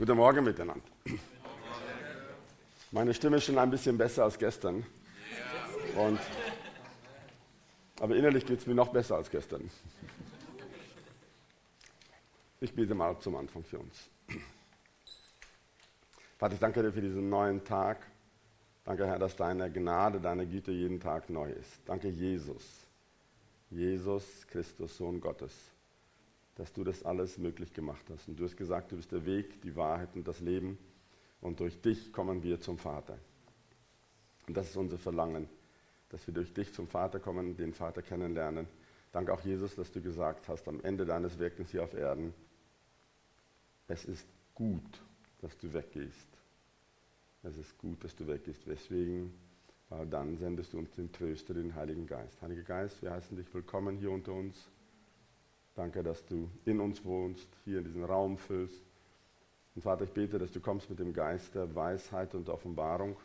Guten Morgen miteinander. Meine Stimme ist schon ein bisschen besser als gestern. Und, aber innerlich geht es mir noch besser als gestern. Ich bete mal zum Anfang für uns. Vater, ich danke dir für diesen neuen Tag. Danke, Herr, dass deine Gnade, deine Güte jeden Tag neu ist. Danke, Jesus. Jesus Christus, Sohn Gottes dass du das alles möglich gemacht hast. Und du hast gesagt, du bist der Weg, die Wahrheit und das Leben. Und durch dich kommen wir zum Vater. Und das ist unser Verlangen, dass wir durch dich zum Vater kommen, den Vater kennenlernen. Danke auch Jesus, dass du gesagt hast, am Ende deines Wirkens hier auf Erden, es ist gut, dass du weggehst. Es ist gut, dass du weggehst. Weswegen? Weil dann sendest du uns den Tröster, den Heiligen Geist. Heiliger Geist, wir heißen dich willkommen hier unter uns. Danke, dass du in uns wohnst, hier in diesen Raum füllst. Und Vater, ich bete, dass du kommst mit dem Geist der Weisheit und Offenbarung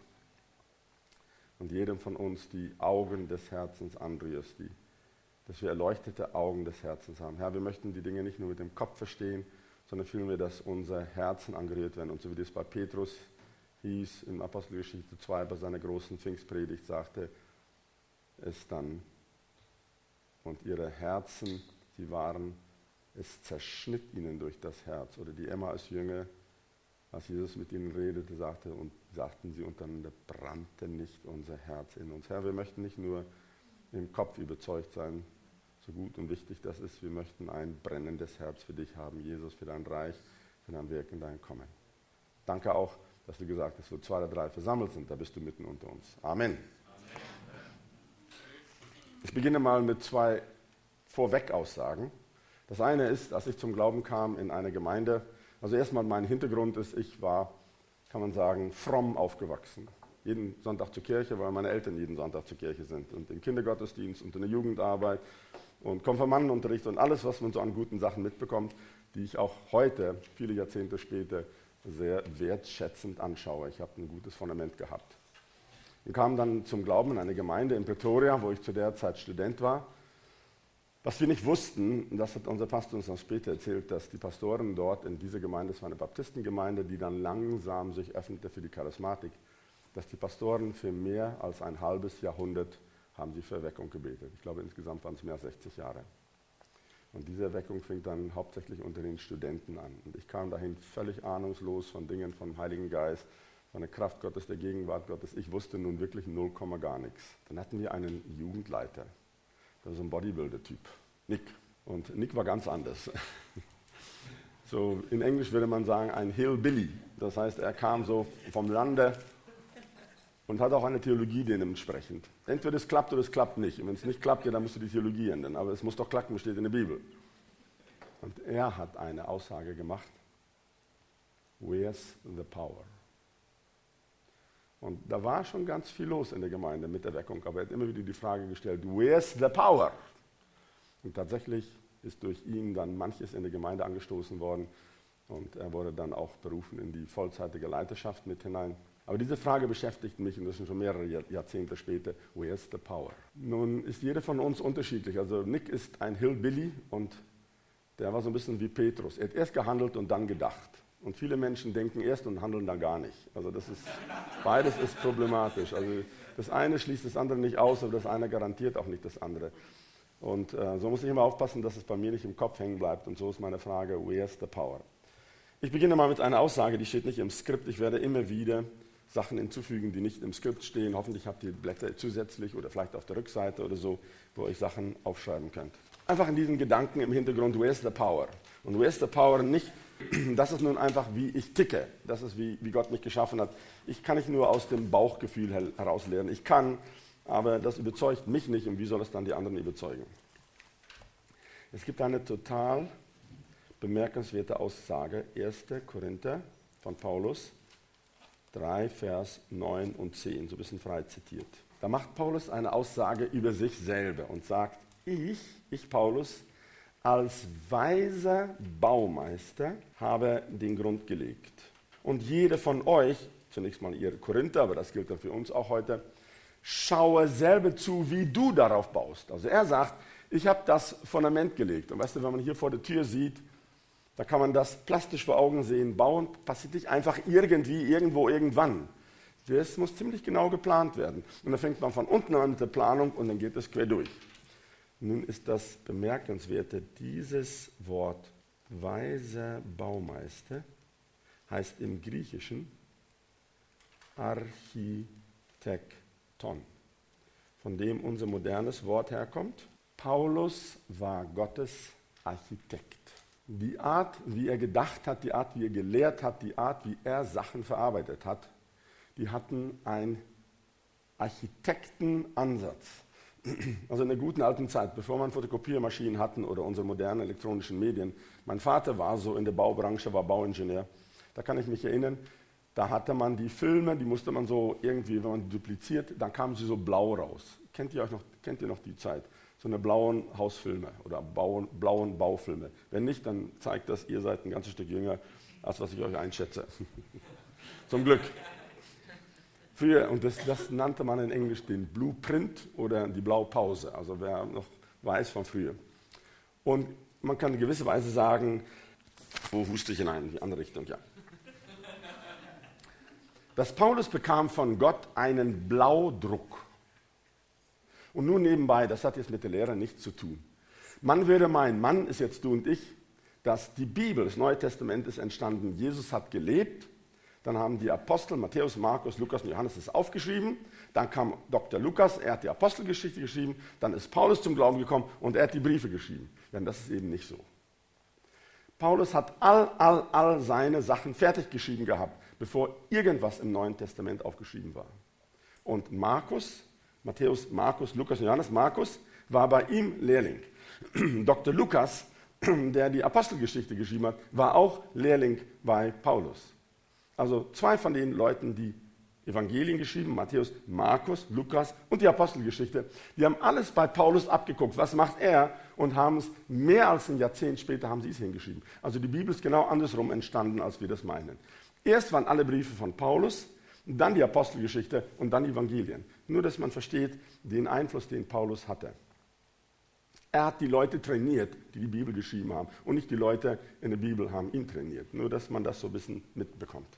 und jedem von uns die Augen des Herzens anrührst, die, dass wir erleuchtete Augen des Herzens haben. Herr, wir möchten die Dinge nicht nur mit dem Kopf verstehen, sondern fühlen wir, dass unser Herzen angerührt werden. Und so wie das bei Petrus hieß, in Apostelgeschichte 2 bei seiner großen Pfingstpredigt, sagte es dann, und ihre Herzen Sie waren, es zerschnitt ihnen durch das Herz. Oder die Emma als Jünger, als Jesus mit ihnen redete, sagte, und sagten sie untereinander, brannte nicht unser Herz in uns. Herr, wir möchten nicht nur im Kopf überzeugt sein, so gut und wichtig das ist, wir möchten ein brennendes Herz für dich haben, Jesus, für dein Reich, für dein Wirken, dein Kommen. Danke auch, dass du gesagt hast, wo zwei oder drei versammelt sind, da bist du mitten unter uns. Amen. Amen. Ich beginne mal mit zwei vorweg aussagen. Das eine ist, dass ich zum Glauben kam in eine Gemeinde. Also erstmal mein Hintergrund ist, ich war, kann man sagen, fromm aufgewachsen. Jeden Sonntag zur Kirche, weil meine Eltern jeden Sonntag zur Kirche sind. Und im Kindergottesdienst und in der Jugendarbeit und Konfirmandenunterricht und alles, was man so an guten Sachen mitbekommt, die ich auch heute, viele Jahrzehnte später, sehr wertschätzend anschaue. Ich habe ein gutes Fundament gehabt. Und kam dann zum Glauben in eine Gemeinde in Pretoria, wo ich zu der Zeit Student war. Was wir nicht wussten, das hat unser Pastor uns noch später erzählt, dass die Pastoren dort in dieser Gemeinde, es war eine Baptistengemeinde, die dann langsam sich öffnete für die Charismatik, dass die Pastoren für mehr als ein halbes Jahrhundert haben sie für Erweckung gebetet. Ich glaube, insgesamt waren es mehr als 60 Jahre. Und diese Erweckung fing dann hauptsächlich unter den Studenten an. Und ich kam dahin völlig ahnungslos von Dingen vom Heiligen Geist, von der Kraft Gottes, der Gegenwart Gottes. Ich wusste nun wirklich 0, gar nichts. Dann hatten wir einen Jugendleiter. Das ist ein Bodybuilder-Typ, Nick. Und Nick war ganz anders. So, in Englisch würde man sagen, ein Hillbilly. Das heißt, er kam so vom Lande und hat auch eine Theologie dementsprechend. Entweder es klappt oder es klappt nicht. Und wenn es nicht klappt, dann musst du die Theologie ändern. Aber es muss doch klappen, steht in der Bibel. Und er hat eine Aussage gemacht. Where's the power? Und da war schon ganz viel los in der Gemeinde mit der Weckung, aber er hat immer wieder die Frage gestellt, where's the power? Und tatsächlich ist durch ihn dann manches in der Gemeinde angestoßen worden und er wurde dann auch berufen in die vollzeitige Leiterschaft mit hinein. Aber diese Frage beschäftigt mich und das sind schon mehrere Jahrzehnte später, where's the power? Nun ist jeder von uns unterschiedlich. Also Nick ist ein Hillbilly und der war so ein bisschen wie Petrus. Er hat erst gehandelt und dann gedacht. Und viele Menschen denken erst und handeln dann gar nicht. Also das ist, beides ist problematisch. Also das eine schließt das andere nicht aus, aber das eine garantiert auch nicht das andere. Und äh, so muss ich immer aufpassen, dass es bei mir nicht im Kopf hängen bleibt. Und so ist meine Frage, where's the power? Ich beginne mal mit einer Aussage, die steht nicht im Skript. Ich werde immer wieder Sachen hinzufügen, die nicht im Skript stehen. Hoffentlich habt ihr Blätter zusätzlich oder vielleicht auf der Rückseite oder so, wo ihr Sachen aufschreiben könnt. Einfach in diesen Gedanken im Hintergrund, where's the power? Und where's the power nicht das ist nun einfach, wie ich ticke. Das ist, wie, wie Gott mich geschaffen hat. Ich kann nicht nur aus dem Bauchgefühl heraus lernen. Ich kann, aber das überzeugt mich nicht. Und wie soll es dann die anderen überzeugen? Es gibt eine total bemerkenswerte Aussage. 1. Korinther von Paulus 3, Vers 9 und 10, so ein bisschen frei zitiert. Da macht Paulus eine Aussage über sich selber und sagt, ich, ich Paulus, als weiser Baumeister habe den Grund gelegt. Und jeder von euch, zunächst mal ihr Korinther, aber das gilt dann für uns auch heute, schaue selber zu, wie du darauf baust. Also er sagt, ich habe das Fundament gelegt. Und weißt du, wenn man hier vor der Tür sieht, Da kann man das plastisch vor Augen sehen. Bauen passiert nicht einfach irgendwie, irgendwo, irgendwann. Das muss ziemlich genau geplant werden. Und dann fängt man von unten an mit der Planung und dann geht es quer durch. Nun ist das Bemerkenswerte, dieses Wort weiser Baumeister heißt im Griechischen Architekton, von dem unser modernes Wort herkommt. Paulus war Gottes Architekt. Die Art, wie er gedacht hat, die Art, wie er gelehrt hat, die Art, wie er Sachen verarbeitet hat, die hatten einen Architektenansatz. Also in der guten alten Zeit, bevor man Fotokopiermaschinen hatten oder unsere modernen elektronischen Medien. Mein Vater war so in der Baubranche, war Bauingenieur. Da kann ich mich erinnern, da hatte man die Filme, die musste man so irgendwie, wenn man die dupliziert, dann kamen sie so blau raus. Kennt ihr, euch noch, kennt ihr noch die Zeit? So eine blauen Hausfilme oder blauen, blauen Baufilme. Wenn nicht, dann zeigt das, ihr seid ein ganzes Stück jünger, als was ich euch einschätze. Zum Glück. Früher, und das, das, nannte man in Englisch den Blueprint oder die Blaupause, also wer noch weiß von früher. Und man kann in gewisser Weise sagen, wo huste ich hinein, in die andere Richtung, ja. Dass Paulus bekam von Gott einen Blaudruck. Und nun nebenbei, das hat jetzt mit der Lehre nichts zu tun. Man würde meinen, Mann ist jetzt du und ich, dass die Bibel, das Neue Testament ist entstanden. Jesus hat gelebt, dann haben die Apostel Matthäus, Markus, Lukas und Johannes es aufgeschrieben. Dann kam Dr. Lukas, er hat die Apostelgeschichte geschrieben. Dann ist Paulus zum Glauben gekommen und er hat die Briefe geschrieben. Denn das ist eben nicht so. Paulus hat all, all, all seine Sachen fertig geschrieben gehabt, bevor irgendwas im Neuen Testament aufgeschrieben war. Und Markus, Matthäus, Markus, Lukas und Johannes, Markus war bei ihm Lehrling. Dr. Lukas, der die Apostelgeschichte geschrieben hat, war auch Lehrling bei Paulus. Also zwei von den Leuten, die Evangelien geschrieben, Matthäus, Markus, Lukas und die Apostelgeschichte, die haben alles bei Paulus abgeguckt. Was macht er? Und haben es mehr als ein Jahrzehnt später haben sie es hingeschrieben. Also die Bibel ist genau andersrum entstanden, als wir das meinen. Erst waren alle Briefe von Paulus, dann die Apostelgeschichte und dann die Evangelien. Nur, dass man versteht den Einfluss, den Paulus hatte. Er hat die Leute trainiert, die die Bibel geschrieben haben. Und nicht die Leute in der Bibel haben ihn trainiert. Nur, dass man das so ein bisschen mitbekommt.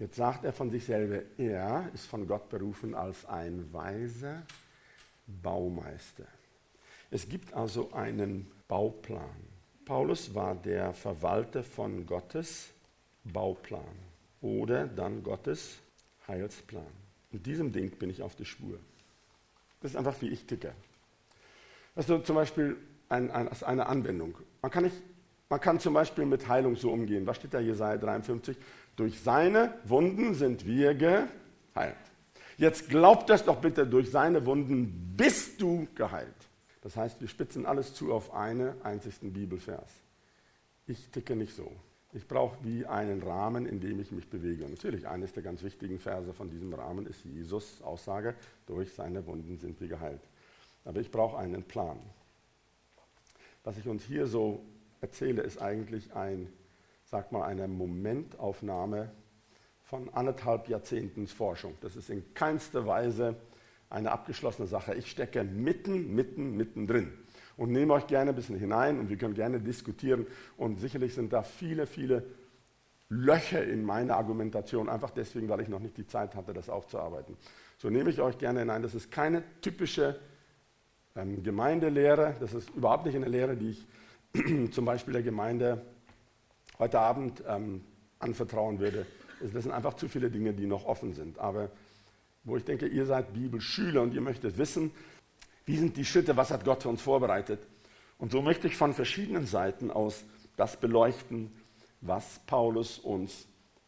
Jetzt sagt er von sich selber, er ist von Gott berufen als ein weiser Baumeister. Es gibt also einen Bauplan. Paulus war der Verwalter von Gottes Bauplan oder dann Gottes Heilsplan. In diesem Ding bin ich auf der Spur. Das ist einfach, wie ich ticke. Also zum Beispiel ein, ein, eine Anwendung. Man kann, nicht, man kann zum Beispiel mit Heilung so umgehen. Was steht da Jesaja 53? Durch seine Wunden sind wir geheilt. Jetzt glaubt das doch bitte, durch seine Wunden bist du geheilt. Das heißt, wir spitzen alles zu auf einen einzigen Bibelvers. Ich ticke nicht so. Ich brauche wie einen Rahmen, in dem ich mich bewege. Und natürlich, eines der ganz wichtigen Verse von diesem Rahmen ist Jesus Aussage, durch seine Wunden sind wir geheilt. Aber ich brauche einen Plan. Was ich uns hier so erzähle, ist eigentlich ein sag mal, eine Momentaufnahme von anderthalb Jahrzehnten Forschung. Das ist in keinster Weise eine abgeschlossene Sache. Ich stecke mitten, mitten, mitten drin und nehme euch gerne ein bisschen hinein und wir können gerne diskutieren. Und sicherlich sind da viele, viele Löcher in meiner Argumentation, einfach deswegen, weil ich noch nicht die Zeit hatte, das aufzuarbeiten. So nehme ich euch gerne hinein. Das ist keine typische ähm, Gemeindelehre, das ist überhaupt nicht eine Lehre, die ich zum Beispiel der Gemeinde heute Abend ähm, anvertrauen würde. Das sind einfach zu viele Dinge, die noch offen sind. Aber wo ich denke, ihr seid Bibelschüler und ihr möchtet wissen, wie sind die Schritte, was hat Gott für uns vorbereitet. Und so möchte ich von verschiedenen Seiten aus das beleuchten, was Paulus uns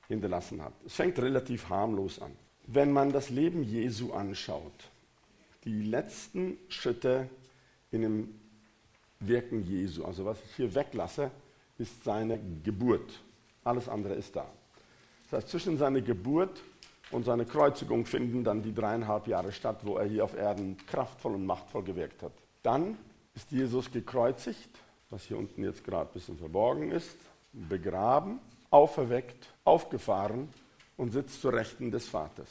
hinterlassen hat. Es fängt relativ harmlos an. Wenn man das Leben Jesu anschaut, die letzten Schritte in dem Wirken Jesu, also was ich hier weglasse, ist seine Geburt. Alles andere ist da. Das heißt, zwischen seiner Geburt und seiner Kreuzigung finden dann die dreieinhalb Jahre statt, wo er hier auf Erden kraftvoll und machtvoll gewirkt hat. Dann ist Jesus gekreuzigt, was hier unten jetzt gerade ein bisschen verborgen ist, begraben, auferweckt, aufgefahren und sitzt zur Rechten des Vaters.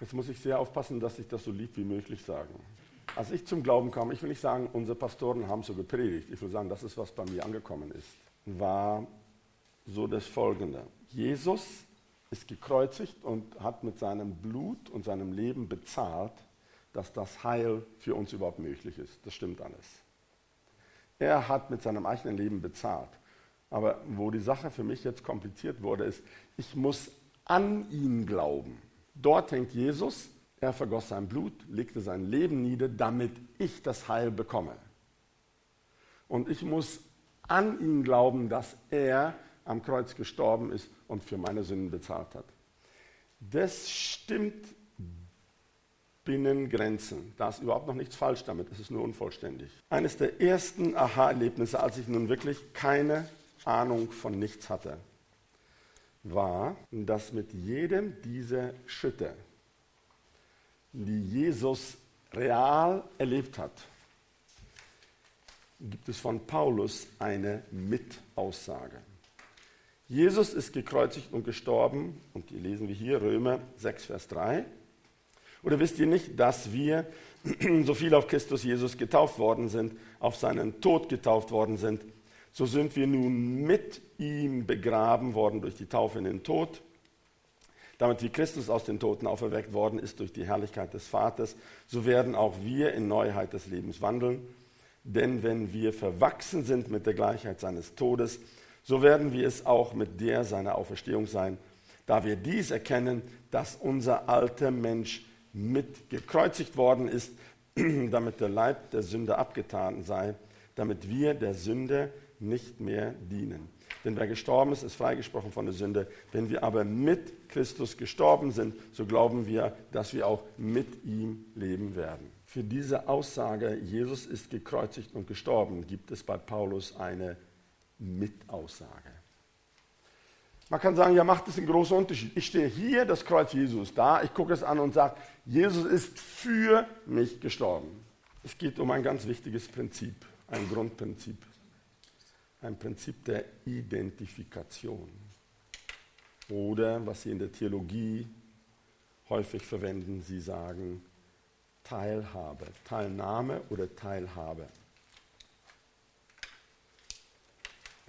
Jetzt muss ich sehr aufpassen, dass ich das so lieb wie möglich sage. Als ich zum Glauben kam, ich will nicht sagen, unsere Pastoren haben so gepredigt. Ich will sagen, das ist, was bei mir angekommen ist. War so das Folgende. Jesus ist gekreuzigt und hat mit seinem Blut und seinem Leben bezahlt, dass das Heil für uns überhaupt möglich ist. Das stimmt alles. Er hat mit seinem eigenen Leben bezahlt. Aber wo die Sache für mich jetzt kompliziert wurde, ist, ich muss an ihn glauben. Dort hängt Jesus, er vergoss sein Blut, legte sein Leben nieder, damit ich das Heil bekomme. Und ich muss an ihn glauben, dass er am Kreuz gestorben ist und für meine Sünden bezahlt hat. Das stimmt binnen Grenzen. Da ist überhaupt noch nichts falsch damit, es ist nur unvollständig. Eines der ersten Aha-Erlebnisse, als ich nun wirklich keine Ahnung von nichts hatte, war, dass mit jedem dieser Schritte, die Jesus real erlebt hat, gibt es von Paulus eine Mitaussage. Jesus ist gekreuzigt und gestorben, und die lesen wir hier, Römer 6, Vers 3. Oder wisst ihr nicht, dass wir, so viel auf Christus Jesus getauft worden sind, auf seinen Tod getauft worden sind, so sind wir nun mit ihm begraben worden durch die Taufe in den Tod, damit wie Christus aus den Toten auferweckt worden ist durch die Herrlichkeit des Vaters, so werden auch wir in Neuheit des Lebens wandeln. Denn wenn wir verwachsen sind mit der Gleichheit seines Todes, so werden wir es auch mit der seiner Auferstehung sein, da wir dies erkennen, dass unser alter Mensch mit gekreuzigt worden ist, damit der Leib der Sünde abgetan sei, damit wir der Sünde nicht mehr dienen. Denn wer gestorben ist, ist freigesprochen von der Sünde. Wenn wir aber mit Christus gestorben sind, so glauben wir, dass wir auch mit ihm leben werden. Für diese Aussage, Jesus ist gekreuzigt und gestorben, gibt es bei Paulus eine Mitaussage. Man kann sagen, ja, macht es einen großen Unterschied. Ich stehe hier, das Kreuz Jesus da, ich gucke es an und sage, Jesus ist für mich gestorben. Es geht um ein ganz wichtiges Prinzip, ein Grundprinzip, ein Prinzip der Identifikation. Oder was Sie in der Theologie häufig verwenden, Sie sagen Teilhabe, Teilnahme oder Teilhabe.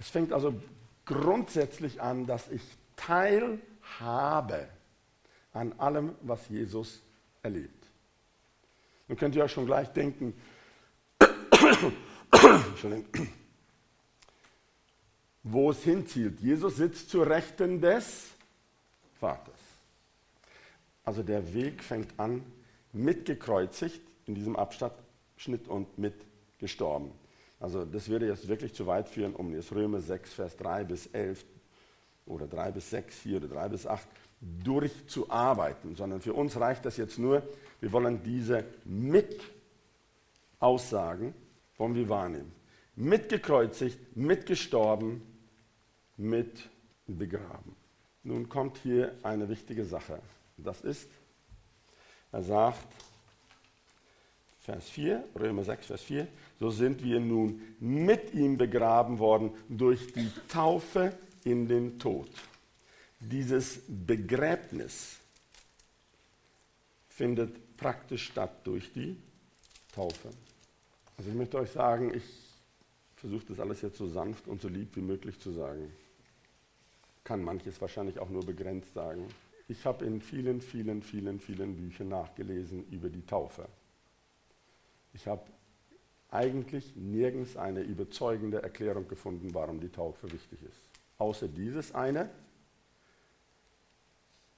Es fängt also grundsätzlich an, dass ich teilhabe an allem, was Jesus erlebt. Nun könnt ihr euch schon gleich denken, wo es hinzielt. Jesus sitzt zur Rechten des Vaters. Also der Weg fängt an mit gekreuzigt in diesem Abschnitt und mit gestorben. Also das würde jetzt wirklich zu weit führen, um jetzt Römer 6, Vers 3 bis 11 oder 3 bis 6 hier oder 3 bis 8 durchzuarbeiten, sondern für uns reicht das jetzt nur, wir wollen diese Mit-Aussagen, wollen wir wahrnehmen. Mitgekreuzigt, mitgestorben, mit begraben. Nun kommt hier eine wichtige Sache. Das ist, er sagt, Vers 4, Römer 6, Vers 4, so sind wir nun mit ihm begraben worden durch die Taufe in den Tod. Dieses Begräbnis findet praktisch statt durch die Taufe. Also ich möchte euch sagen, ich versuche das alles jetzt so sanft und so lieb wie möglich zu sagen. Kann manches wahrscheinlich auch nur begrenzt sagen. Ich habe in vielen, vielen, vielen, vielen Büchern nachgelesen über die Taufe. Ich habe eigentlich nirgends eine überzeugende Erklärung gefunden, warum die Taufe wichtig ist. Außer dieses eine.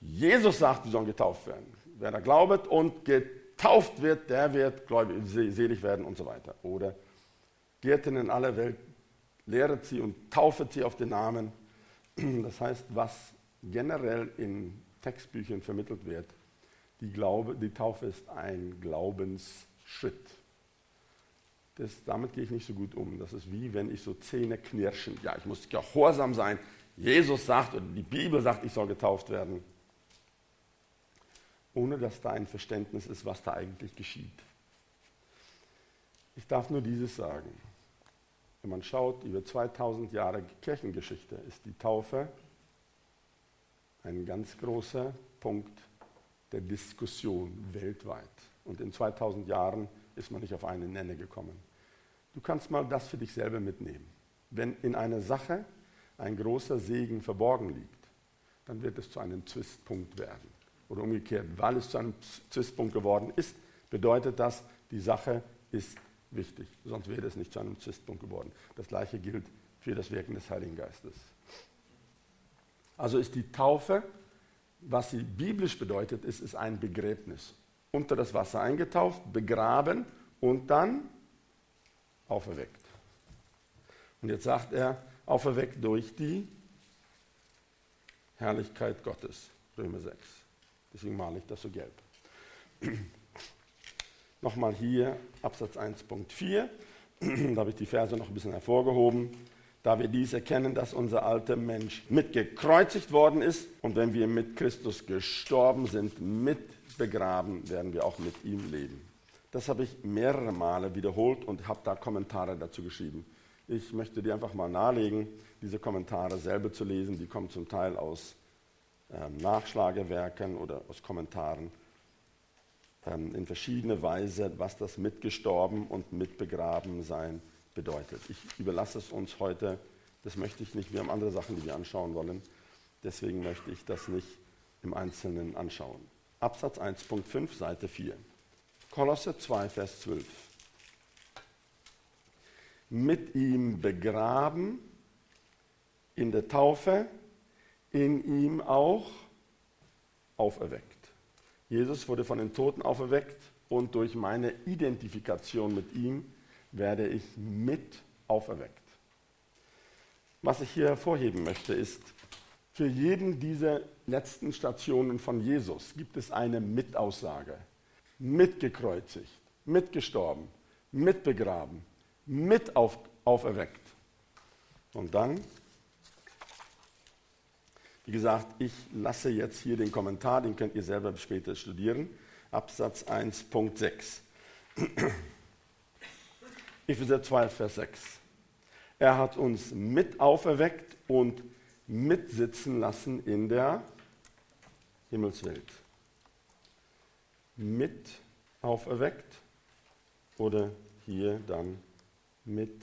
Jesus sagt, wir sollen getauft werden. Wer da glaubet und getauft wird, der wird gläubig, selig werden und so weiter. Oder geht in alle Welt, lehret sie und taufet sie auf den Namen. Das heißt, was generell in Textbüchern vermittelt wird, die, Glaube, die Taufe ist ein Glaubensschritt. Das, damit gehe ich nicht so gut um. Das ist wie wenn ich so Zähne knirschen. Ja, ich muss gehorsam sein. Jesus sagt oder die Bibel sagt, ich soll getauft werden. Ohne dass da ein Verständnis ist, was da eigentlich geschieht. Ich darf nur dieses sagen. Wenn man schaut, über 2000 Jahre Kirchengeschichte ist die Taufe ein ganz großer Punkt der Diskussion weltweit. Und in 2000 Jahren ist man nicht auf einen Nenner gekommen. Du kannst mal das für dich selber mitnehmen. Wenn in einer Sache ein großer Segen verborgen liegt, dann wird es zu einem Zwistpunkt werden. Oder umgekehrt, weil es zu einem Zwistpunkt geworden ist, bedeutet das, die Sache ist wichtig. Sonst wäre es nicht zu einem Zwistpunkt geworden. Das gleiche gilt für das Wirken des Heiligen Geistes. Also ist die Taufe, was sie biblisch bedeutet, ist, ist ein Begräbnis. Unter das Wasser eingetauft, begraben und dann auferweckt. Und jetzt sagt er, auferweckt durch die Herrlichkeit Gottes. Römer 6. Deswegen male ich das so gelb. Nochmal hier Absatz 1.4. da habe ich die Verse noch ein bisschen hervorgehoben. Da wir dies erkennen, dass unser alter Mensch mitgekreuzigt worden ist und wenn wir mit Christus gestorben sind, mit begraben, werden wir auch mit ihm leben. Das habe ich mehrere Male wiederholt und habe da Kommentare dazu geschrieben. Ich möchte dir einfach mal nahelegen, diese Kommentare selber zu lesen. Die kommen zum Teil aus ähm, Nachschlagewerken oder aus Kommentaren ähm, in verschiedene Weise, was das mitgestorben und mitbegraben sein bedeutet. Ich überlasse es uns heute, das möchte ich nicht, wir haben andere Sachen, die wir anschauen wollen, deswegen möchte ich das nicht im Einzelnen anschauen. Absatz 1.5, Seite 4. Kolosse 2, Vers 12. Mit ihm begraben in der Taufe, in ihm auch auferweckt. Jesus wurde von den Toten auferweckt und durch meine Identifikation mit ihm werde ich mit auferweckt. Was ich hier hervorheben möchte, ist, für jeden dieser letzten Stationen von Jesus gibt es eine Mitaussage. Mitgekreuzigt, mitgestorben, mitbegraben, mit auf, auferweckt. Und dann wie gesagt, ich lasse jetzt hier den Kommentar, den könnt ihr selber später studieren. Absatz 1.6. Epheser 2, Vers 6. Er hat uns mit auferweckt und mitsitzen lassen in der Himmelswelt. Mit auferweckt oder hier dann mit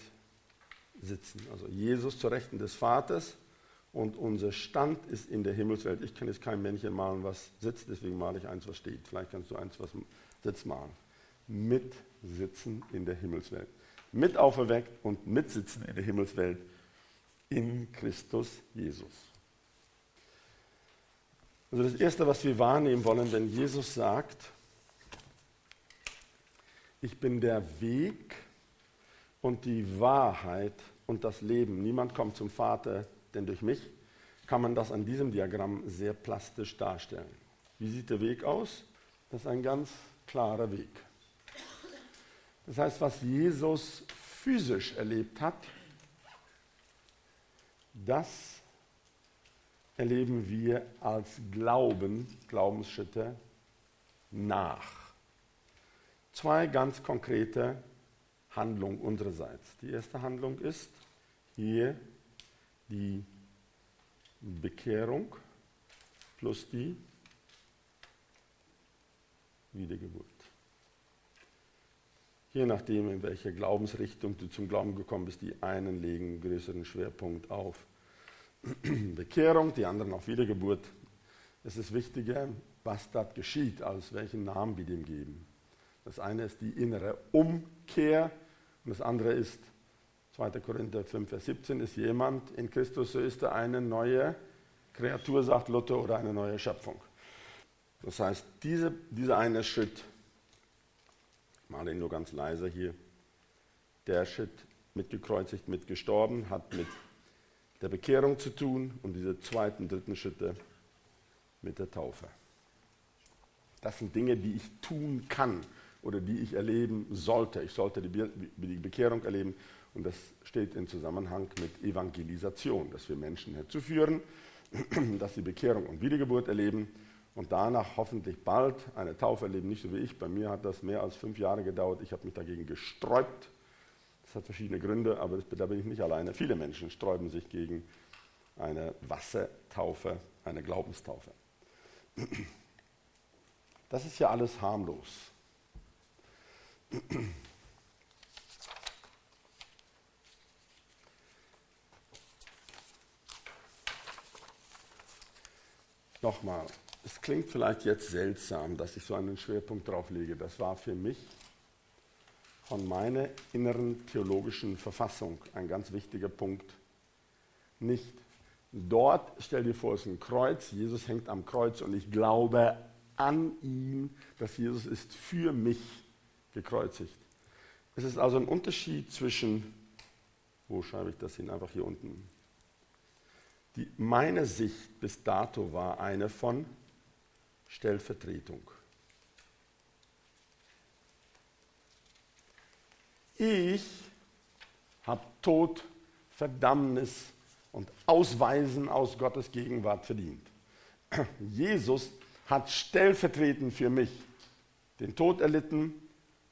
sitzen. Also Jesus zur Rechten des Vaters und unser Stand ist in der Himmelswelt. Ich kann jetzt kein Männchen malen, was sitzt, deswegen male ich eins, was steht. Vielleicht kannst du eins, was sitzt, malen. Mitsitzen in der Himmelswelt. Mit auferweckt und mitsitzen in der Himmelswelt in Christus Jesus. Also das Erste, was wir wahrnehmen wollen, wenn Jesus sagt, ich bin der Weg und die Wahrheit und das Leben. Niemand kommt zum Vater denn durch mich kann man das an diesem Diagramm sehr plastisch darstellen. Wie sieht der Weg aus? Das ist ein ganz klarer Weg. Das heißt, was Jesus physisch erlebt hat, das erleben wir als Glauben, Glaubensschritte nach. Zwei ganz konkrete Handlungen unsererseits. Die erste Handlung ist, hier die Bekehrung plus die Wiedergeburt. Je nachdem, in welcher Glaubensrichtung du zum Glauben gekommen bist, die einen legen größeren Schwerpunkt auf Bekehrung, die anderen auf Wiedergeburt. Es ist wichtiger, was dort geschieht, als welchen Namen wir dem geben. Das eine ist die innere Umkehr und das andere ist 2. Korinther 5, Vers 17, ist jemand in Christus, so ist er eine neue Kreatur, sagt Luther, oder eine neue Schöpfung. Das heißt, diese, dieser eine Schritt, ihn nur ganz leise hier, der Schritt mitgekreuzigt, mitgestorben, hat mit der Bekehrung zu tun und diese zweiten, dritten Schritte mit der Taufe. Das sind Dinge, die ich tun kann oder die ich erleben sollte. Ich sollte die Bekehrung erleben und das steht in Zusammenhang mit Evangelisation, dass wir Menschen herzuführen, dass sie Bekehrung und Wiedergeburt erleben und danach hoffentlich bald eine Taufe erleben, nicht so wie ich. Bei mir hat das mehr als fünf Jahre gedauert. Ich habe mich dagegen gesträubt. Das hat verschiedene Gründe, aber da bin ich nicht alleine. Viele Menschen sträuben sich gegen eine Wassertaufe, eine Glaubenstaufe. Das ist ja alles harmlos. Nochmal, es klingt vielleicht jetzt seltsam, dass ich so einen Schwerpunkt drauf lege. Das war für mich von meiner inneren theologischen Verfassung ein ganz wichtiger Punkt. Nicht dort, stell dir vor, es ist ein Kreuz, Jesus hängt am Kreuz und ich glaube an ihn, dass Jesus ist für mich gekreuzigt. Es ist also ein Unterschied zwischen, wo schreibe ich das hin? Einfach hier unten. Die, meine Sicht bis dato war eine von Stellvertretung. Ich habe Tod, Verdammnis und Ausweisen aus Gottes Gegenwart verdient. Jesus hat stellvertretend für mich den Tod erlitten,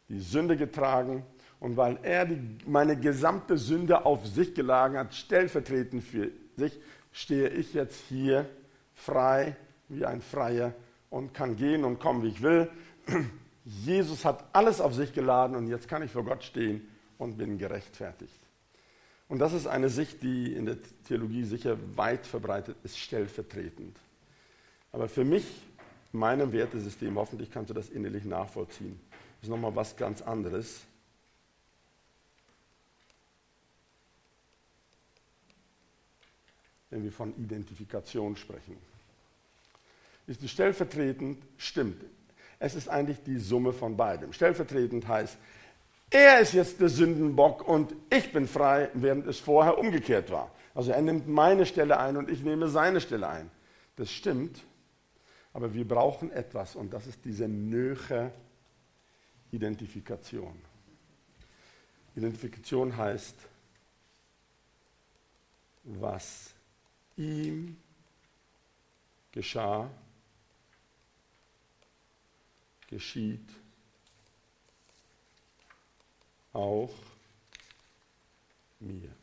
die Sünde getragen und weil er die, meine gesamte Sünde auf sich geladen hat, stellvertretend für sich, stehe ich jetzt hier frei wie ein Freier und kann gehen und kommen, wie ich will. Jesus hat alles auf sich geladen und jetzt kann ich vor Gott stehen und bin gerechtfertigt. Und das ist eine Sicht, die in der Theologie sicher weit verbreitet ist, stellvertretend. Aber für mich, meinem Wertesystem, hoffentlich kannst du das innerlich nachvollziehen, ist nochmal was ganz anderes. Wenn wir von Identifikation sprechen ist die stellvertretend stimmt. Es ist eigentlich die Summe von beidem. Stellvertretend heißt, er ist jetzt der Sündenbock und ich bin frei, während es vorher umgekehrt war. Also er nimmt meine Stelle ein und ich nehme seine Stelle ein. Das stimmt, aber wir brauchen etwas und das ist diese nöche Identifikation. Identifikation heißt, was ihm geschah, geschieht auch mir.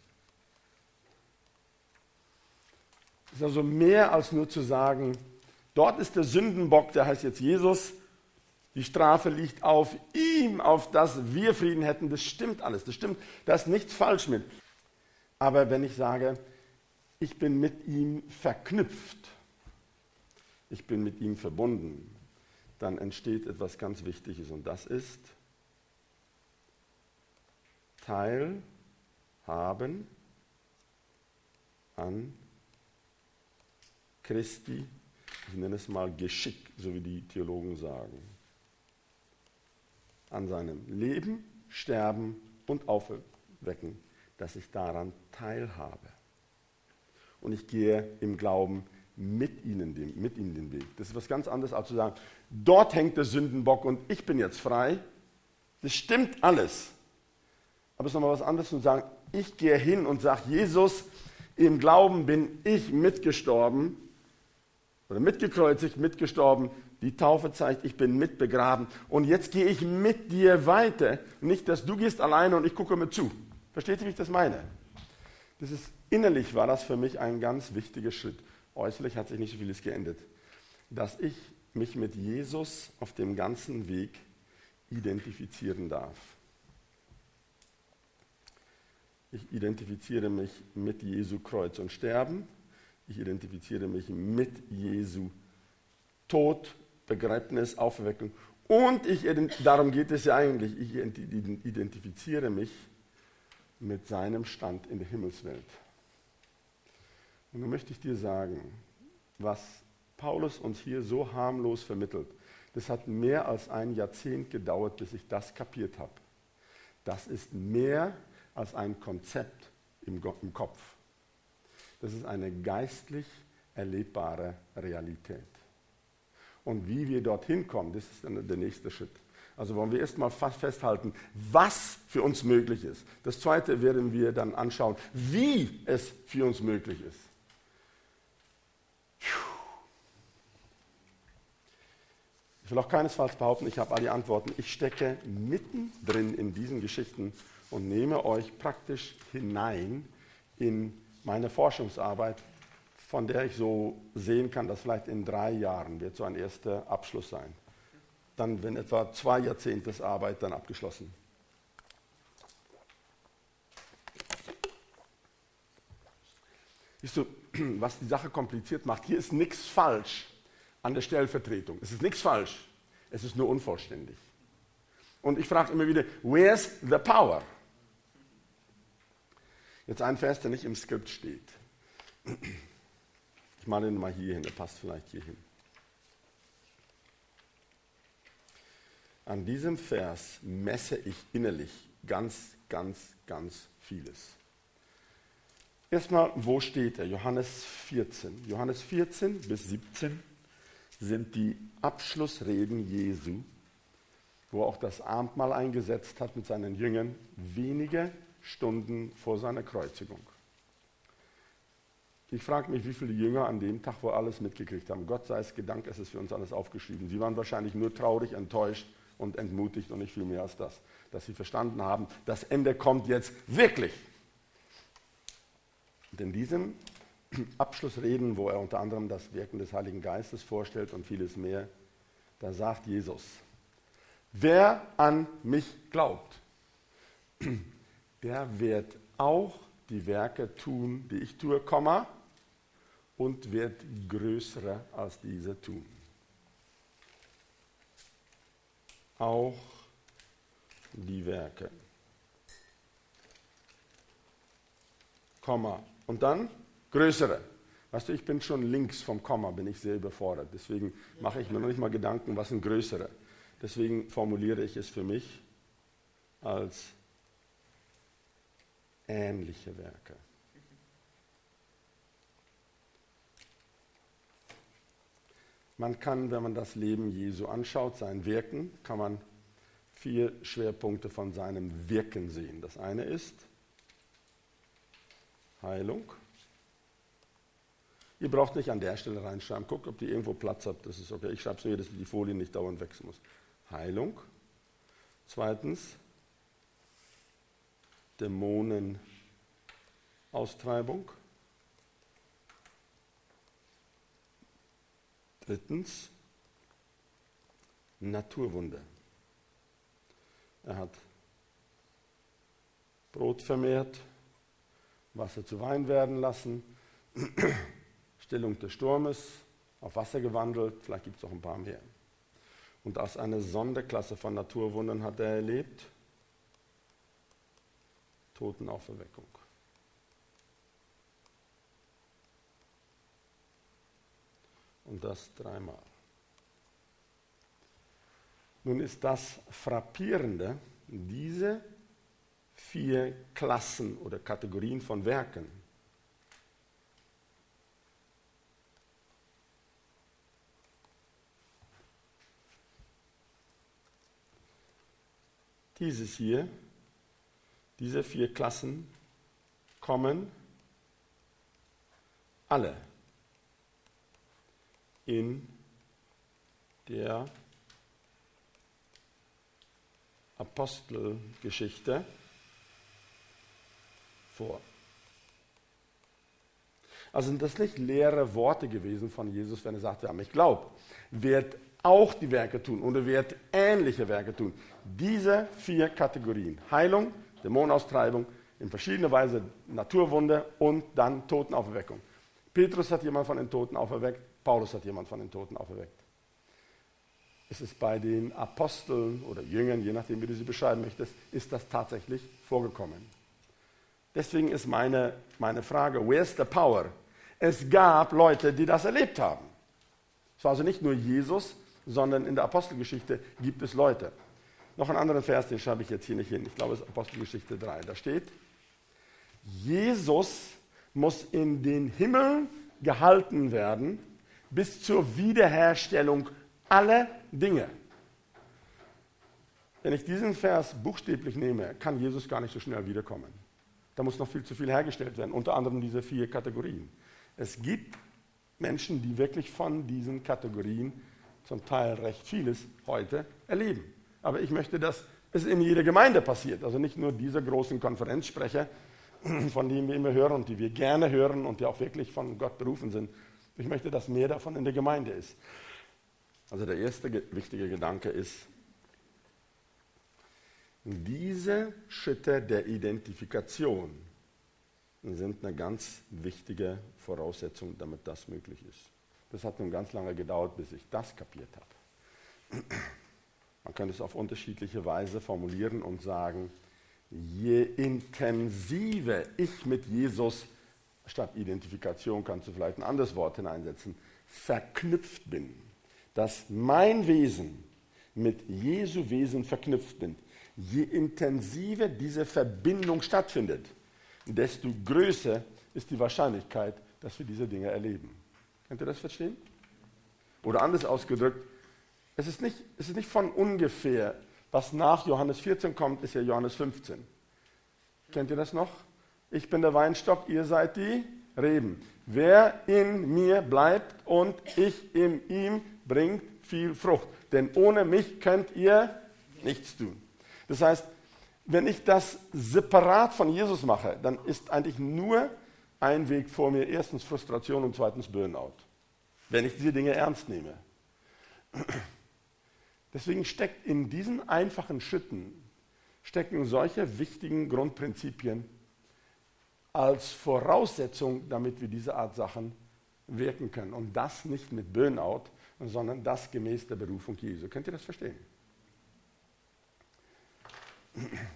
Es ist also mehr als nur zu sagen, dort ist der Sündenbock, der heißt jetzt Jesus, die Strafe liegt auf ihm, auf das wir Frieden hätten. Das stimmt alles, das stimmt, da ist nichts falsch mit. Aber wenn ich sage, ich bin mit ihm verknüpft, ich bin mit ihm verbunden, dann entsteht etwas ganz Wichtiges und das ist Teilhaben an Christi, ich nenne es mal Geschick, so wie die Theologen sagen. An seinem Leben, Sterben und Aufwecken, dass ich daran teilhabe. Und ich gehe im Glauben mit ihnen, den, mit ihnen den Weg. Das ist was ganz anderes, als zu sagen, dort hängt der Sündenbock und ich bin jetzt frei. Das stimmt alles. Aber es ist nochmal was anderes zu sagen, ich gehe hin und sage, Jesus, im Glauben bin ich mitgestorben oder mitgekreuzigt, mitgestorben. Die Taufe zeigt, ich bin mitbegraben. Und jetzt gehe ich mit dir weiter. Nicht, dass du gehst alleine und ich gucke mir zu. Versteht ihr, wie ich das meine? Das ist, innerlich war das für mich ein ganz wichtiger Schritt. Äußerlich hat sich nicht so vieles geändert. Dass ich mich mit Jesus auf dem ganzen Weg identifizieren darf. Ich identifiziere mich mit Jesu Kreuz und Sterben. Ich identifiziere mich mit Jesu Tod, Begräbnis, Auferweckung. Und ich, darum geht es ja eigentlich, ich identifiziere mich mit seinem Stand in der Himmelswelt. Und nun möchte ich dir sagen, was Paulus uns hier so harmlos vermittelt, das hat mehr als ein Jahrzehnt gedauert, bis ich das kapiert habe. Das ist mehr als ein Konzept im, im Kopf. Das ist eine geistlich erlebbare Realität. Und wie wir dorthin kommen, das ist dann der nächste Schritt. Also wollen wir erstmal festhalten, was für uns möglich ist. Das zweite werden wir dann anschauen, wie es für uns möglich ist. Ich will auch keinesfalls behaupten, ich habe alle Antworten. Ich stecke mittendrin in diesen Geschichten und nehme euch praktisch hinein in meine Forschungsarbeit, von der ich so sehen kann, dass vielleicht in drei Jahren wird so ein erster Abschluss sein. Dann, wenn etwa zwei Jahrzehnte Arbeit dann abgeschlossen. Siehst du, was die Sache kompliziert macht, hier ist nichts falsch. an der Stellvertretung. Es ist nichts falsch, es ist nur unvollständig. Und ich frage immer wieder, where's the power? Jetzt ein Vers, der nicht im Skript steht. Ich male ihn mal hier hin, der passt vielleicht hier hin. An diesem Vers messe ich innerlich ganz, ganz, ganz vieles. Erstmal, wo steht er? Johannes 14. Johannes 14 bis 17 sind die Abschlussreden Jesu, wo er auch das Abendmahl eingesetzt hat mit seinen Jüngern, wenige Stunden vor seiner Kreuzigung. Ich frage mich, wie viele Jünger an dem Tag, wo alles mitgekriegt haben. Gott sei es gedankt, es ist für uns alles aufgeschrieben. Sie waren wahrscheinlich nur traurig, enttäuscht und entmutigt und nicht viel mehr als das. Dass sie verstanden haben, das Ende kommt jetzt wirklich. Und in diesem Abschlussreden, wo er unter anderem das Wirken des Heiligen Geistes vorstellt und vieles mehr, da sagt Jesus, wer an mich glaubt, der wird auch die Werke tun, die ich tue, Komma, und wird größere als diese tun. Auch die Werke. Komma. Und dann größere. Weißt du, ich bin schon links vom Komma, bin ich sehr überfordert. Deswegen mache ich mir noch nicht mal Gedanken, was sind größere. Deswegen formuliere ich es für mich als ähnliche Werke. Man kann, wenn man das Leben Jesu anschaut, sein Wirken, kann man vier Schwerpunkte von seinem Wirken sehen. Das eine ist Heilung. Ihr braucht nicht an der Stelle reinschreiben. Guckt, ob die irgendwo Platz hat. Das ist okay. Ich schreibe es nur, dass die Folie nicht dauernd wechseln muss. Heilung. Zweitens Dämonenaustreibung. Drittens Naturwunder. Er hat Brot vermehrt, Wasser zu Wein werden lassen, Stillung des Sturmes, auf Wasser gewandelt, vielleicht gibt es auch ein paar mehr. Und aus einer Sonderklasse von Naturwundern hat er erlebt Totenauferweckung. Und das dreimal. Nun ist das Frappierende, diese vier Klassen oder Kategorien von Werken. Dieses hier, diese vier Klassen kommen alle in der Apostelgeschichte vor. Also sind das nicht leere Worte gewesen von Jesus, wenn er sagte, wer mich glaubt, wird auch die Werke tun und er wird ähnliche Werke tun. Diese vier Kategorien, Heilung, Dämonenaustreibung, in verschiedener Weise Naturwunde und dann Totenauferweckung. Petrus hat jemand von den Toten auferweckt, Paulus hat jemand von den Toten auferweckt. Es ist bei den Aposteln oder Jüngern, je nachdem, wie du sie beschreiben möchtest, ist das tatsächlich vorgekommen. Deswegen ist meine, meine Frage, where's the power? Es gab Leute, die das erlebt haben. Es war also nicht nur Jesus, sondern in der Apostelgeschichte gibt es Leute. Noch einen anderen Vers, den schreibe ich jetzt hier nicht hin. Ich glaube, es ist Apostelgeschichte 3. Da steht, Jesus muss in den Himmel gehalten werden bis zur Wiederherstellung aller Dinge. Wenn ich diesen Vers buchstäblich nehme, kann Jesus gar nicht so schnell wiederkommen. Da muss noch viel zu viel hergestellt werden, unter anderem diese vier Kategorien. Es gibt Menschen, die wirklich von diesen Kategorien zum Teil recht vieles heute erleben. Aber ich möchte, dass es in jeder Gemeinde passiert. Also nicht nur diese großen Konferenzsprecher, von denen wir immer hören und die wir gerne hören und die auch wirklich von Gott berufen sind. Ich möchte, dass mehr davon in der Gemeinde ist. Also der erste wichtige Gedanke ist, diese Schritte der Identifikation sind eine ganz wichtige Voraussetzung, damit das möglich ist. Das hat nun ganz lange gedauert, bis ich das kapiert habe. Man könnte es auf unterschiedliche Weise formulieren und sagen, je intensiver ich mit Jesus, statt Identifikation kannst du vielleicht ein anderes Wort hineinsetzen, verknüpft bin, dass mein Wesen mit Jesu Wesen verknüpft bin, je intensiver diese Verbindung stattfindet, desto größer ist die Wahrscheinlichkeit, dass wir diese Dinge erleben. Könnt ihr das verstehen? Oder anders ausgedrückt, es ist nicht, es ist nicht von ungefähr, was nach Johannes 14 kommt, ist ja Johannes 15. Kennt ihr das noch? Ich bin der Weinstock, ihr seid die Reben. Wer in mir bleibt und ich in ihm, bringt viel Frucht. Denn ohne mich könnt ihr nichts tun. Das heißt, wenn ich das separat von Jesus mache, dann ist eigentlich nur ein Weg vor mir. Erstens Frustration und zweitens Burnout. Wenn ich diese Dinge ernst nehme. Deswegen steckt in diesen einfachen Schritten stecken solche wichtigen Grundprinzipien als Voraussetzung, damit wir diese Art Sachen wirken können. Und das nicht mit Burnout, sondern das gemäß der Berufung Jesu. Könnt ihr das verstehen?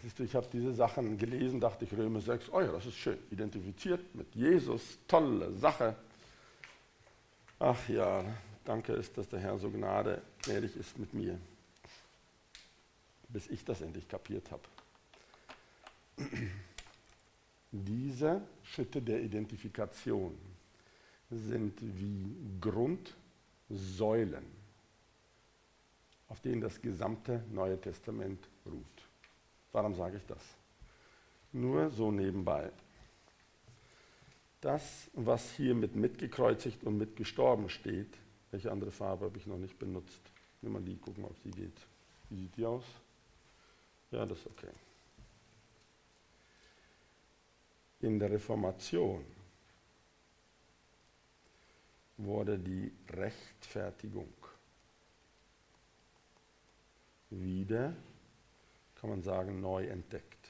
Siehst du, ich habe diese Sachen gelesen, dachte ich, Römer 6, oh ja, das ist schön, identifiziert mit Jesus, tolle Sache. Ach ja, danke ist, dass der Herr so gnade, gnädig ist mit mir, bis ich das endlich kapiert habe. Diese Schritte der Identifikation sind wie Grundsäulen, auf denen das gesamte Neue Testament ruht. Warum sage ich das? Nur so nebenbei. Das, was hier mit mitgekreuzigt und mitgestorben steht, welche andere Farbe habe ich noch nicht benutzt? Nimm mal die, gucken, ob sie geht. Wie sieht die aus? Ja, das ist okay. In der Reformation wurde die Rechtfertigung wieder kann man sagen, neu entdeckt.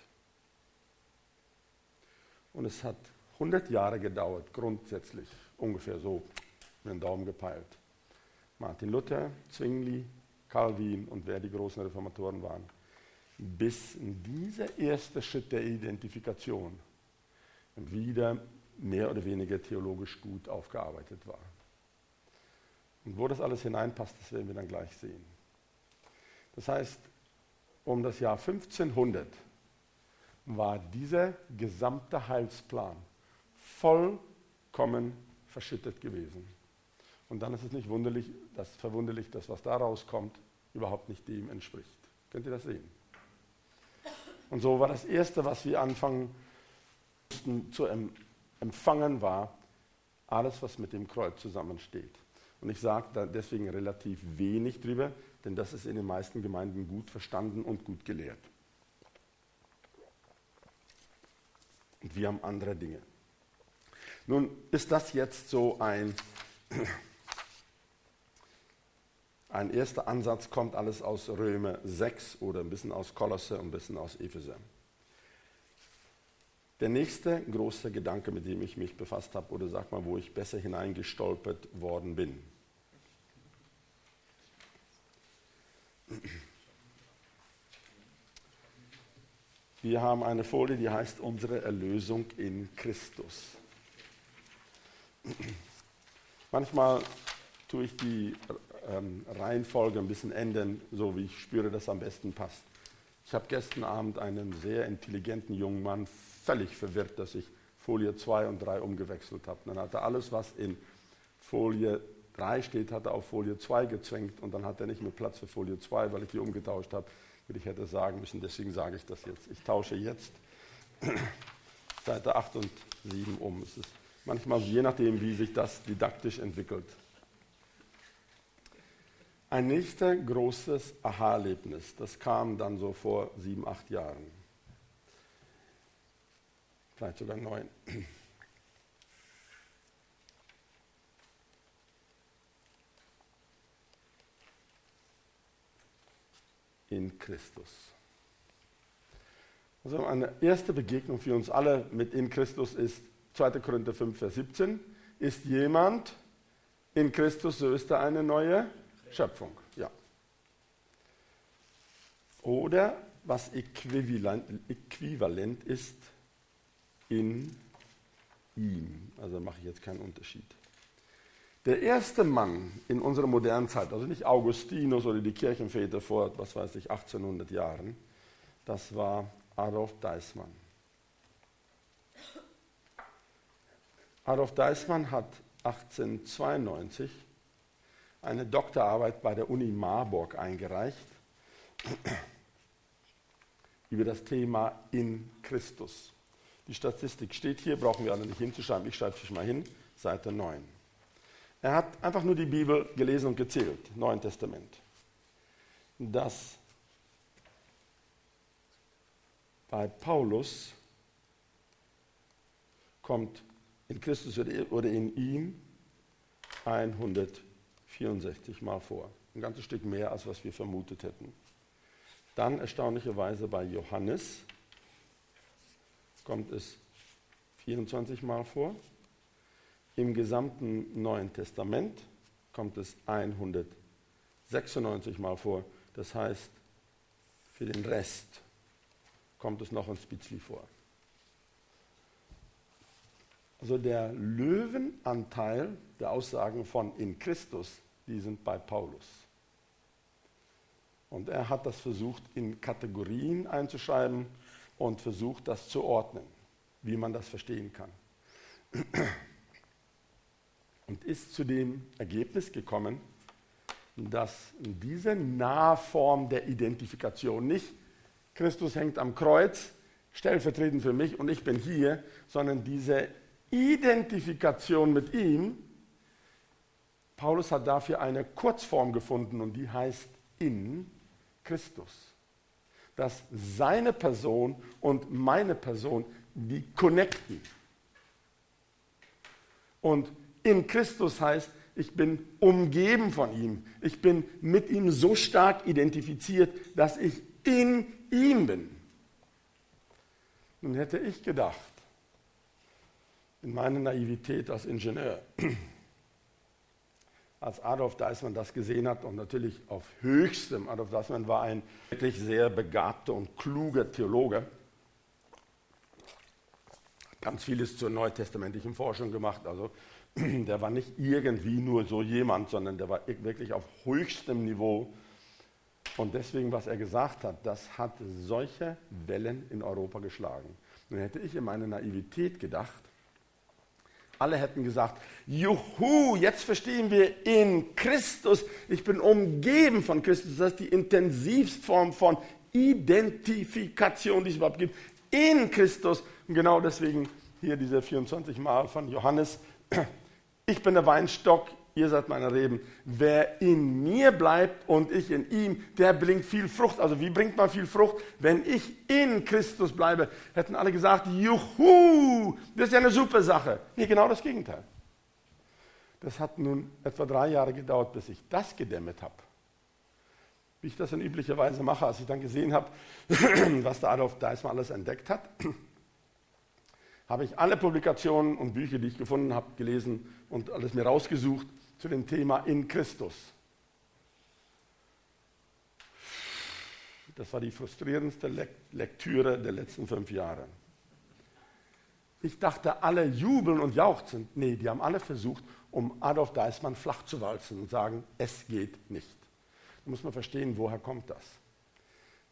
Und es hat 100 Jahre gedauert, grundsätzlich, ungefähr so, mit dem Daumen gepeilt. Martin Luther, Zwingli, Calvin und wer die großen Reformatoren waren, bis dieser erste Schritt der Identifikation wieder mehr oder weniger theologisch gut aufgearbeitet war. Und wo das alles hineinpasst, das werden wir dann gleich sehen. Das heißt, um das Jahr 1500 war dieser gesamte Heilsplan vollkommen verschüttet gewesen. Und dann ist es nicht wunderlich, dass, verwunderlich, dass was da rauskommt, überhaupt nicht dem entspricht. Könnt ihr das sehen? Und so war das Erste, was wir anfangen zu empfangen, war alles, was mit dem Kreuz zusammensteht. Und ich sage da deswegen relativ wenig drüber, denn das ist in den meisten Gemeinden gut verstanden und gut gelehrt. Und wir haben andere Dinge. Nun ist das jetzt so ein, ein erster Ansatz, kommt alles aus Römer 6 oder ein bisschen aus Kolosse und ein bisschen aus Epheser. Der nächste große Gedanke, mit dem ich mich befasst habe, oder sag mal, wo ich besser hineingestolpert worden bin, Wir haben eine Folie, die heißt unsere Erlösung in Christus. Manchmal tue ich die ähm, Reihenfolge ein bisschen ändern, so wie ich spüre, dass am besten passt. Ich habe gestern Abend einen sehr intelligenten jungen Mann völlig verwirrt, dass ich Folie 2 und 3 umgewechselt habe. Dann hat er alles, was in Folie 3 steht, hat er auf Folie 2 gezwängt und dann hat er nicht mehr Platz für Folie 2, weil ich die umgetauscht habe. Und ich hätte sagen müssen, deswegen sage ich das jetzt. Ich tausche jetzt Seite 8 und 7 um. Es ist manchmal je nachdem, wie sich das didaktisch entwickelt. Ein nächster großes Aha-Erlebnis, das kam dann so vor sieben, acht Jahren. Vielleicht sogar neun. in Christus. Also eine erste Begegnung für uns alle mit in Christus ist 2. Korinther 5, Vers 17. Ist jemand in Christus, so ist er eine neue Schöpfung. Ja. Oder was äquivalent, ist in ihm. Also mache ich jetzt keinen Unterschied. Der erste Mann in unserer modernen Zeit, also nicht Augustinus oder die Kirchenväter vor, was weiß ich, 1800 Jahren, das war Adolf Deismann. Adolf Deismann hat 1892 eine Doktorarbeit bei der Uni Marburg eingereicht über das Thema in Christus. Die Statistik steht hier, brauchen wir alle nicht hinzuschreiben. Ich schreibe es mal hin, Seite 9. Er hat einfach nur die Bibel gelesen und gezählt, Neuen Testament. Dass bei Paulus kommt in Christus oder in ihm 164 Mal vor. Ein ganzes Stück mehr, als was wir vermutet hätten. Dann erstaunlicherweise bei Johannes kommt es 24 Mal vor. Im gesamten Neuen Testament kommt es 196 Mal vor. Das heißt, für den Rest kommt es noch ein Spitzli vor. Also der Löwenanteil der Aussagen von in Christus, die sind bei Paulus. Und er hat das versucht in Kategorien einzuschreiben und versucht das zu ordnen, wie man das verstehen kann. Und ist zu dem Ergebnis gekommen, dass diese Nahform der Identifikation nicht Christus hängt am Kreuz, stellvertretend für mich und ich bin hier, sondern diese Identifikation mit ihm, Paulus hat dafür eine Kurzform gefunden und die heißt in Christus. Dass seine Person und meine Person, die connecten. Und in Christus heißt, ich bin umgeben von ihm. Ich bin mit ihm so stark identifiziert, dass ich in ihm bin. Nun hätte ich gedacht, in meiner Naivität als Ingenieur, als Adolf Deismann das gesehen hat und natürlich auf höchstem, Adolf Deismann war ein wirklich sehr begabter und kluger Theologe, ganz vieles zur neutestamentlichen Forschung gemacht, also der war nicht irgendwie nur so jemand, sondern der war wirklich auf höchstem Niveau. Und deswegen, was er gesagt hat, das hat solche Wellen in Europa geschlagen. Nun hätte ich in meiner Naivität gedacht, alle hätten gesagt, juhu, jetzt verstehen wir in Christus, ich bin umgeben von Christus. Das ist die intensivste Form von Identifikation, die es überhaupt gibt. In Christus. Und genau deswegen hier diese 24 Mal von Johannes. Ich bin der Weinstock, ihr seid meine Reben. Wer in mir bleibt und ich in ihm, der bringt viel Frucht. Also wie bringt man viel Frucht? Wenn ich in Christus bleibe, hätten alle gesagt, juhu, das ist ja eine super Sache. Nee, genau das Gegenteil. Das hat nun etwa drei Jahre gedauert, bis ich das gedämmt habe. Wie ich das in üblicher Weise mache, als ich dann gesehen habe, was der Adolf Deismann alles entdeckt hat, habe ich alle Publikationen und Bücher, die ich gefunden habe, gelesen und alles mir rausgesucht zu dem Thema in Christus. Das war die frustrierendste Lektüre der letzten fünf Jahre. Ich dachte, alle jubeln und jauchzen. Nee, die haben alle versucht, um Adolf Deismann flach zu walzen und sagen, es geht nicht. Da muss man verstehen, woher kommt das.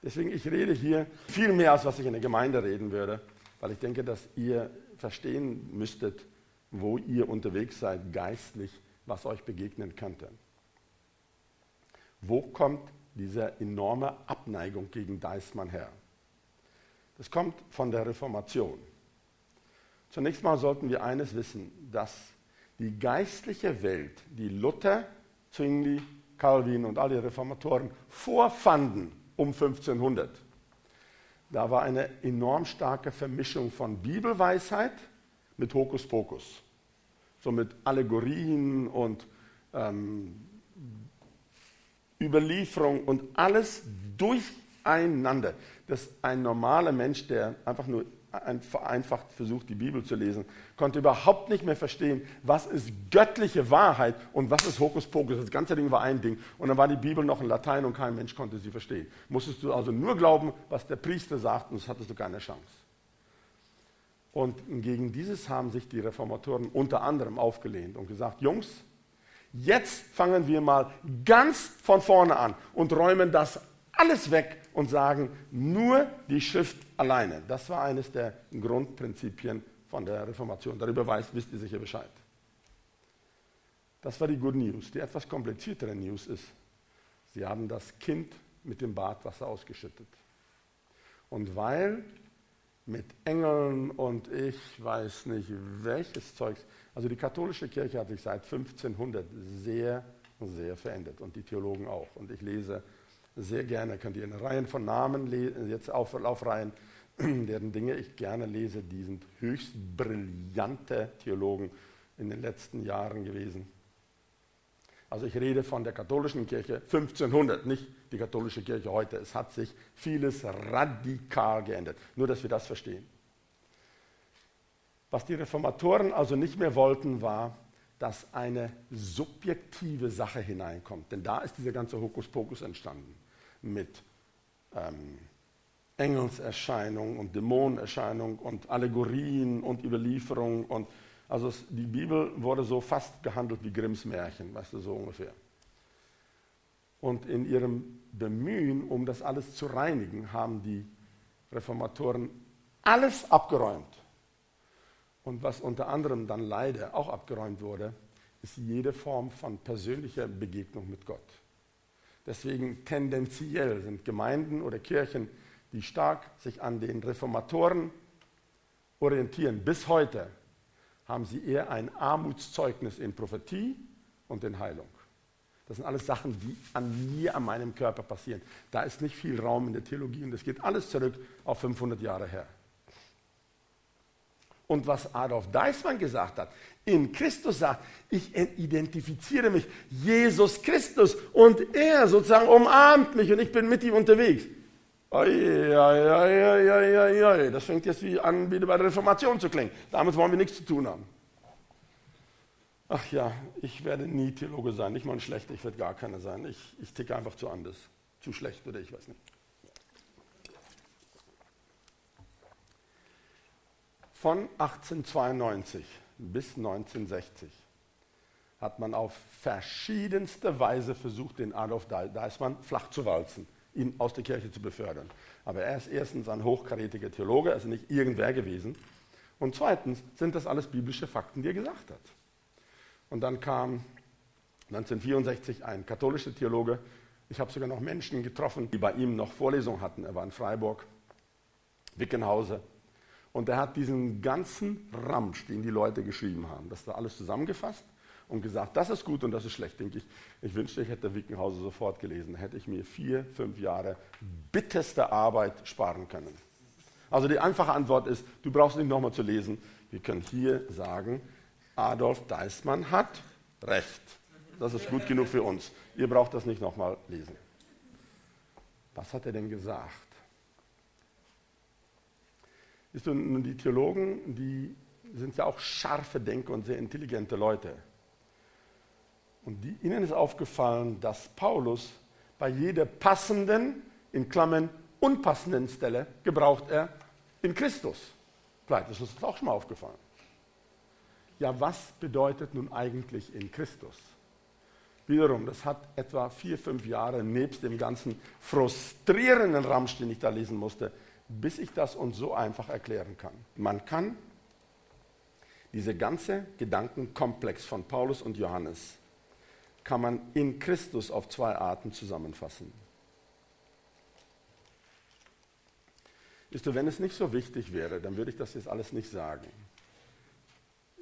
Deswegen, ich rede hier viel mehr, als was ich in der Gemeinde reden würde, weil ich denke, dass ihr verstehen müsstet, wo ihr unterwegs seid, geistlich, was euch begegnen könnte. Wo kommt diese enorme Abneigung gegen Deismann her? Das kommt von der Reformation. Zunächst mal sollten wir eines wissen, dass die geistliche Welt, die Luther, Zwingli, Calvin und alle Reformatoren vorfanden um 1500, da war eine enorm starke Vermischung von Bibelweisheit mit Hokuspokus so mit Allegorien und ähm, Überlieferung und alles durcheinander, dass ein normaler Mensch, der einfach nur vereinfacht versucht, die Bibel zu lesen, konnte überhaupt nicht mehr verstehen, was ist göttliche Wahrheit und was ist Hokuspokus. Das ganze Ding war ein Ding. Und dann war die Bibel noch in Latein und kein Mensch konnte sie verstehen. Musstest du also nur glauben, was der Priester sagt, und das hattest du keine Chance. Und gegen dieses haben sich die Reformatoren unter anderem aufgelehnt und gesagt, Jungs, jetzt fangen wir mal ganz von vorne an und räumen das alles weg und sagen, nur die Schrift alleine. Das war eines der Grundprinzipien von der Reformation. Darüber weiß, wisst ihr sicher Bescheid. Das war die Good News. Die etwas kompliziertere News ist, sie haben das Kind mit dem Badwasser ausgeschüttet. Und weil mit Engeln und ich weiß nicht welches Zeugs, also die katholische Kirche hat sich seit 1500 sehr, sehr verändert und die Theologen auch. Und ich lese sehr gerne, könnt ihr in Reihen von Namen jetzt auf, aufreihen, deren Dinge ich gerne lese, die sind höchst brillante Theologen in den letzten Jahren gewesen. Also ich rede von der katholischen Kirche 1500, nicht die katholische Kirche heute. Es hat sich vieles radikal geändert. Nur, dass wir das verstehen. Was die Reformatoren also nicht mehr wollten, war, dass eine subjektive Sache hineinkommt. Denn da ist dieser ganze Hokuspokus entstanden mit ähm, Engelserscheinung und Dämonenerscheinung und Allegorien und Überlieferung. Und, also die Bibel wurde so fast gehandelt wie Grimms Märchen, weißt du, so ungefähr. Und in ihrem Bemühen, um das alles zu reinigen, haben die Reformatoren alles abgeräumt. Und was unter anderem dann leider auch abgeräumt wurde, ist jede Form von persönlicher Begegnung mit Gott. Deswegen tendenziell sind Gemeinden oder Kirchen, die stark sich an den Reformatoren orientieren, bis heute haben sie eher ein Armutszeugnis in Prophetie und in Heilung. Das sind alles Sachen, die an mir, an meinem Körper passieren. Da ist nicht viel Raum in der Theologie und das geht alles zurück auf 500 Jahre her. Und was Adolf Deismann gesagt hat, in Christus sagt, ich identifiziere mich, Jesus Christus, und er sozusagen umarmt mich und ich bin mit ihm unterwegs. Oi, Das fängt jetzt wie an, wieder bei der Reformation zu klingen. Damit wollen wir nichts zu tun haben. Ach ja, ich werde nie Theologe sein, nicht mal ein schlechter, ich werde gar keiner sein. Ich, ich ticke einfach zu anders, zu schlecht oder ich weiß nicht. Von 1892 bis 1960 hat man auf verschiedenste Weise versucht, den Adolf Deismann flach zu walzen, ihn aus der Kirche zu befördern. Aber er ist erstens ein hochkarätiger Theologe, ist nicht irgendwer gewesen. Und zweitens sind das alles biblische Fakten, die er gesagt hat. Und dann kam 1964 ein katholischer Theologe. Ich habe sogar noch Menschen getroffen, die bei ihm noch Vorlesungen hatten. Er war in Freiburg, Wickenhause. Und er hat diesen ganzen Ramsch, den die Leute geschrieben haben, das war alles zusammengefasst und gesagt, das ist gut und das ist schlecht, denke ich. Ich wünschte, ich hätte Wickenhauser sofort gelesen. Hätte ich mir vier, fünf Jahre bitterste Arbeit sparen können. Also die einfache Antwort ist, du brauchst nicht nochmal zu lesen. Wir können hier sagen, Adolf Deismann hat recht. Das ist gut genug für uns. Ihr braucht das nicht nochmal lesen. Was hat er denn gesagt? Siehst du, die Theologen, die sind ja auch scharfe Denker und sehr intelligente Leute. Und die, ihnen ist aufgefallen, dass Paulus bei jeder passenden, in Klammern unpassenden Stelle gebraucht er in Christus. Vielleicht ist uns das auch schon mal aufgefallen. Ja, was bedeutet nun eigentlich in Christus? Wiederum, das hat etwa vier, fünf Jahre nebst dem ganzen frustrierenden Ramsch, den ich da lesen musste, bis ich das uns so einfach erklären kann. Man kann diese ganze Gedankenkomplex von Paulus und Johannes kann man in Christus auf zwei Arten zusammenfassen. Ist du, wenn es nicht so wichtig wäre, dann würde ich das jetzt alles nicht sagen.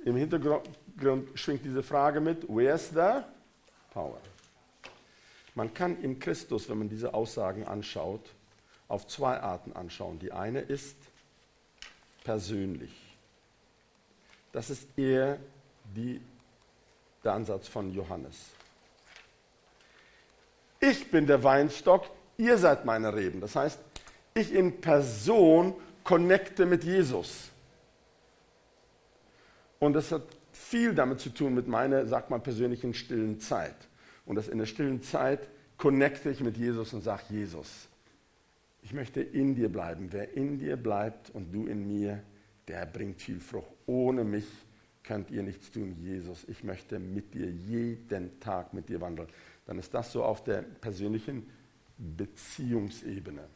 Im Hintergrund schwingt diese Frage mit, where's the power? Man kann in Christus, wenn man diese Aussagen anschaut, auf zwei Arten anschauen. Die eine ist persönlich. Das ist eher die, der Ansatz von Johannes. Ich bin der Weinstock, ihr seid meine Reben. Das heißt, ich in Person connecte mit Jesus. Und das hat viel damit zu tun mit meiner, sag mal, persönlichen stillen Zeit. Und das in der stillen Zeit connecte ich mit Jesus und sage, Jesus, ich möchte in dir bleiben. Wer in dir bleibt und du in mir, der bringt viel Frucht. Ohne mich könnt ihr nichts tun, Jesus. Ich möchte mit dir jeden Tag mit dir wandeln. Dann ist das so auf der persönlichen Beziehungsebene.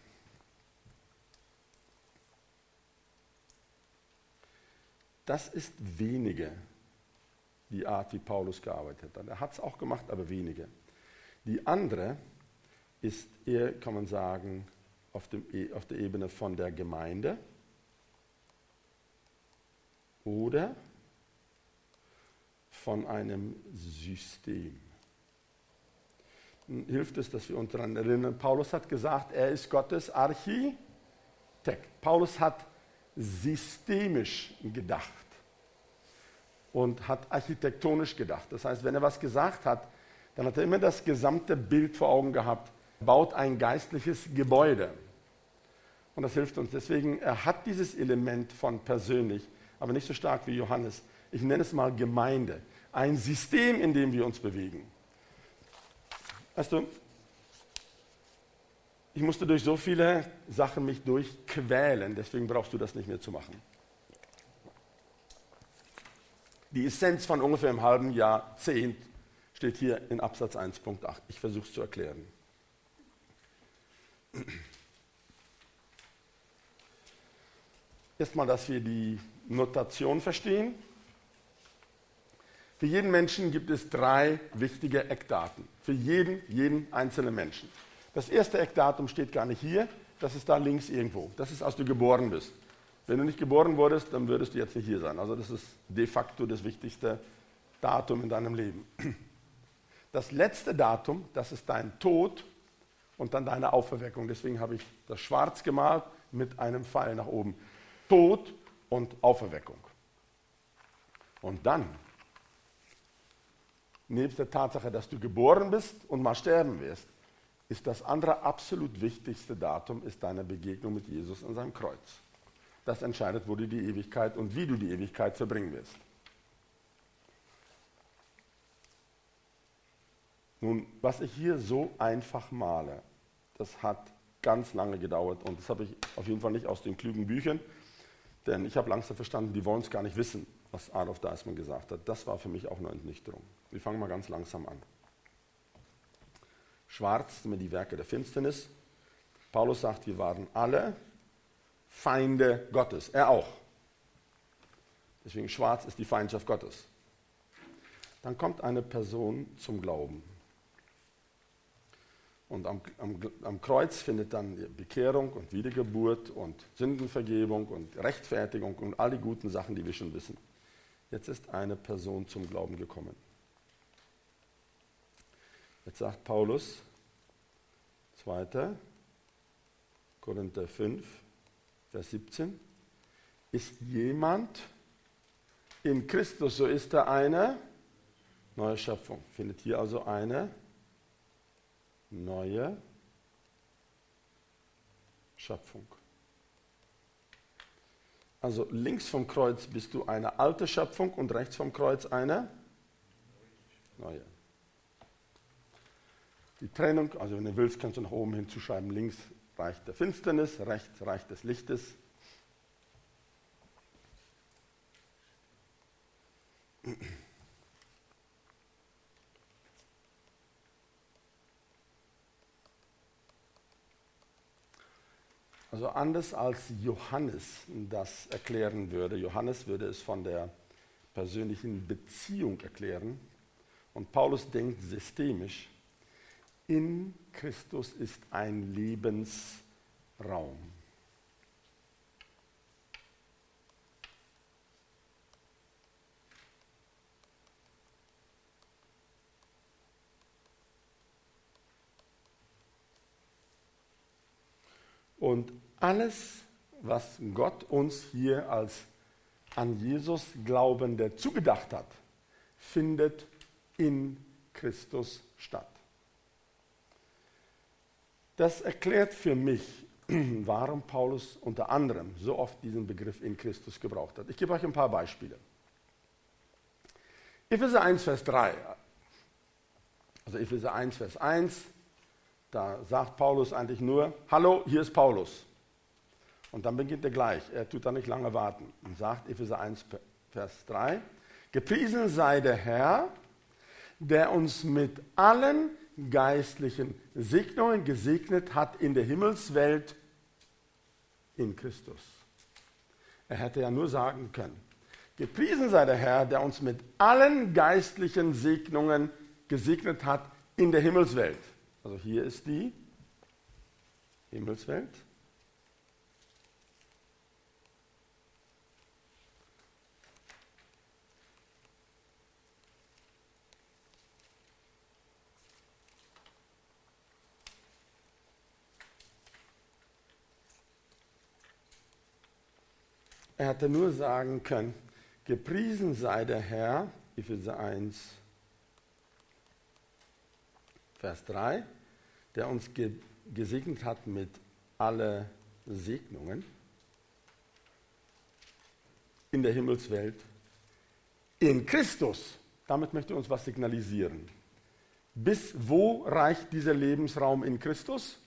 Das ist wenige, die Art, wie Paulus gearbeitet hat. Er hat es auch gemacht, aber wenige. Die andere ist eher, kann man sagen, auf, dem, e, auf der Ebene von der Gemeinde oder von einem System. Hilft es, dass wir uns daran erinnern, Paulus hat gesagt, er ist Gottes Architekt. Paulus hat systemisch gedacht und hat architektonisch gedacht. Das heißt, wenn er was gesagt hat, dann hat er immer das gesamte Bild vor Augen gehabt, baut ein geistliches Gebäude. Und das hilft uns. Deswegen, er hat dieses Element von persönlich, aber nicht so stark wie Johannes. Ich nenne es mal Gemeinde. Ein System, in dem wir uns bewegen. Weißt du, ich musste durch so viele Sachen mich durchquälen, deswegen brauchst du das nicht mehr zu machen. Die Essenz von ungefähr einem halben Jahrzehnt steht hier in Absatz 1.8. Ich versuche es zu erklären. Erstmal, dass wir die Notation verstehen. Für jeden Menschen gibt es drei wichtige Eckdaten. Für jeden, jeden einzelnen Menschen. Das erste Eckdatum steht gar nicht hier, das ist da links irgendwo. Das ist, als du geboren bist. Wenn du nicht geboren wurdest, dann würdest du jetzt nicht hier sein. Also das ist de facto das wichtigste Datum in deinem Leben. Das letzte Datum, das ist dein Tod und dann deine Auferweckung. Deswegen habe ich das schwarz gemalt mit einem Pfeil nach oben. Tod und Auferweckung. Und dann, nebst der Tatsache, dass du geboren bist und mal sterben wirst, ist das andere absolut wichtigste Datum, ist deine Begegnung mit Jesus an seinem Kreuz. Das entscheidet, wo du die Ewigkeit und wie du die Ewigkeit verbringen wirst. Nun, was ich hier so einfach male, das hat ganz lange gedauert und das habe ich auf jeden Fall nicht aus den klugen Büchern, denn ich habe langsam verstanden, die wollen es gar nicht wissen, was Adolf Deismann gesagt hat. Das war für mich auch eine Entnichterung. Wir fangen mal ganz langsam an. Schwarz sind die Werke der Finsternis. Paulus sagt, wir waren alle Feinde Gottes. Er auch. Deswegen schwarz ist die Feindschaft Gottes. Dann kommt eine Person zum Glauben. Und am, am, am, Kreuz findet dann Bekehrung und Wiedergeburt und Sündenvergebung und Rechtfertigung und all die guten Sachen, die wir schon wissen. Jetzt ist eine Person zum Glauben gekommen. Jetzt sagt Paulus, 2. Korinther 5, Vers 17, ist jemand in Christus, so ist er eine neue Schöpfung. Findet hier also eine neue Schöpfung. Also links vom Kreuz bist du eine alte Schöpfung und rechts vom Kreuz eine neue. Die Trennung, also wenn du willst, kannst du nach oben hinzuschreiben, links reicht der Finsternis, rechts reicht des Lichtes. Also anders als Johannes das erklären würde. Johannes würde es von der persönlichen Beziehung erklären. Und Paulus denkt systemisch in Christus ist ein Lebensraum. Und alles, was Gott uns hier als an Jesus Glaubende zugedacht hat, findet in Christus statt. Das erklärt für mich warum Paulus unter anderem so oft diesen Begriff in Christus gebraucht hat. Ich gebe euch ein paar Beispiele. Epheser 1, Vers 3. Also Epheser 1, Vers 1, da sagt Paulus eigentlich nur, hallo, hier ist Paulus. Und dann beginnt er gleich, er tut da nicht lange warten und sagt Epheser 1, Vers 3, gepriesen sei der Herr, der uns mit allen geistlichen Segnungen gesegnet hat in der Himmelswelt in Christus. Er hätte ja nur sagen können, gepriesen sei der Herr, der uns mit allen geistlichen Segnungen gesegnet hat in der Himmelswelt. Also hier ist die Himmelswelt. Er hätte nur sagen können, gepriesen sei der Herr, Epheser 1, Vers 3, der uns ge gesegnet hat mit alle Segnungen in der Himmelswelt in Christus. Damit möchte er uns was signalisieren. Bis wo reicht dieser Lebensraum in Christus?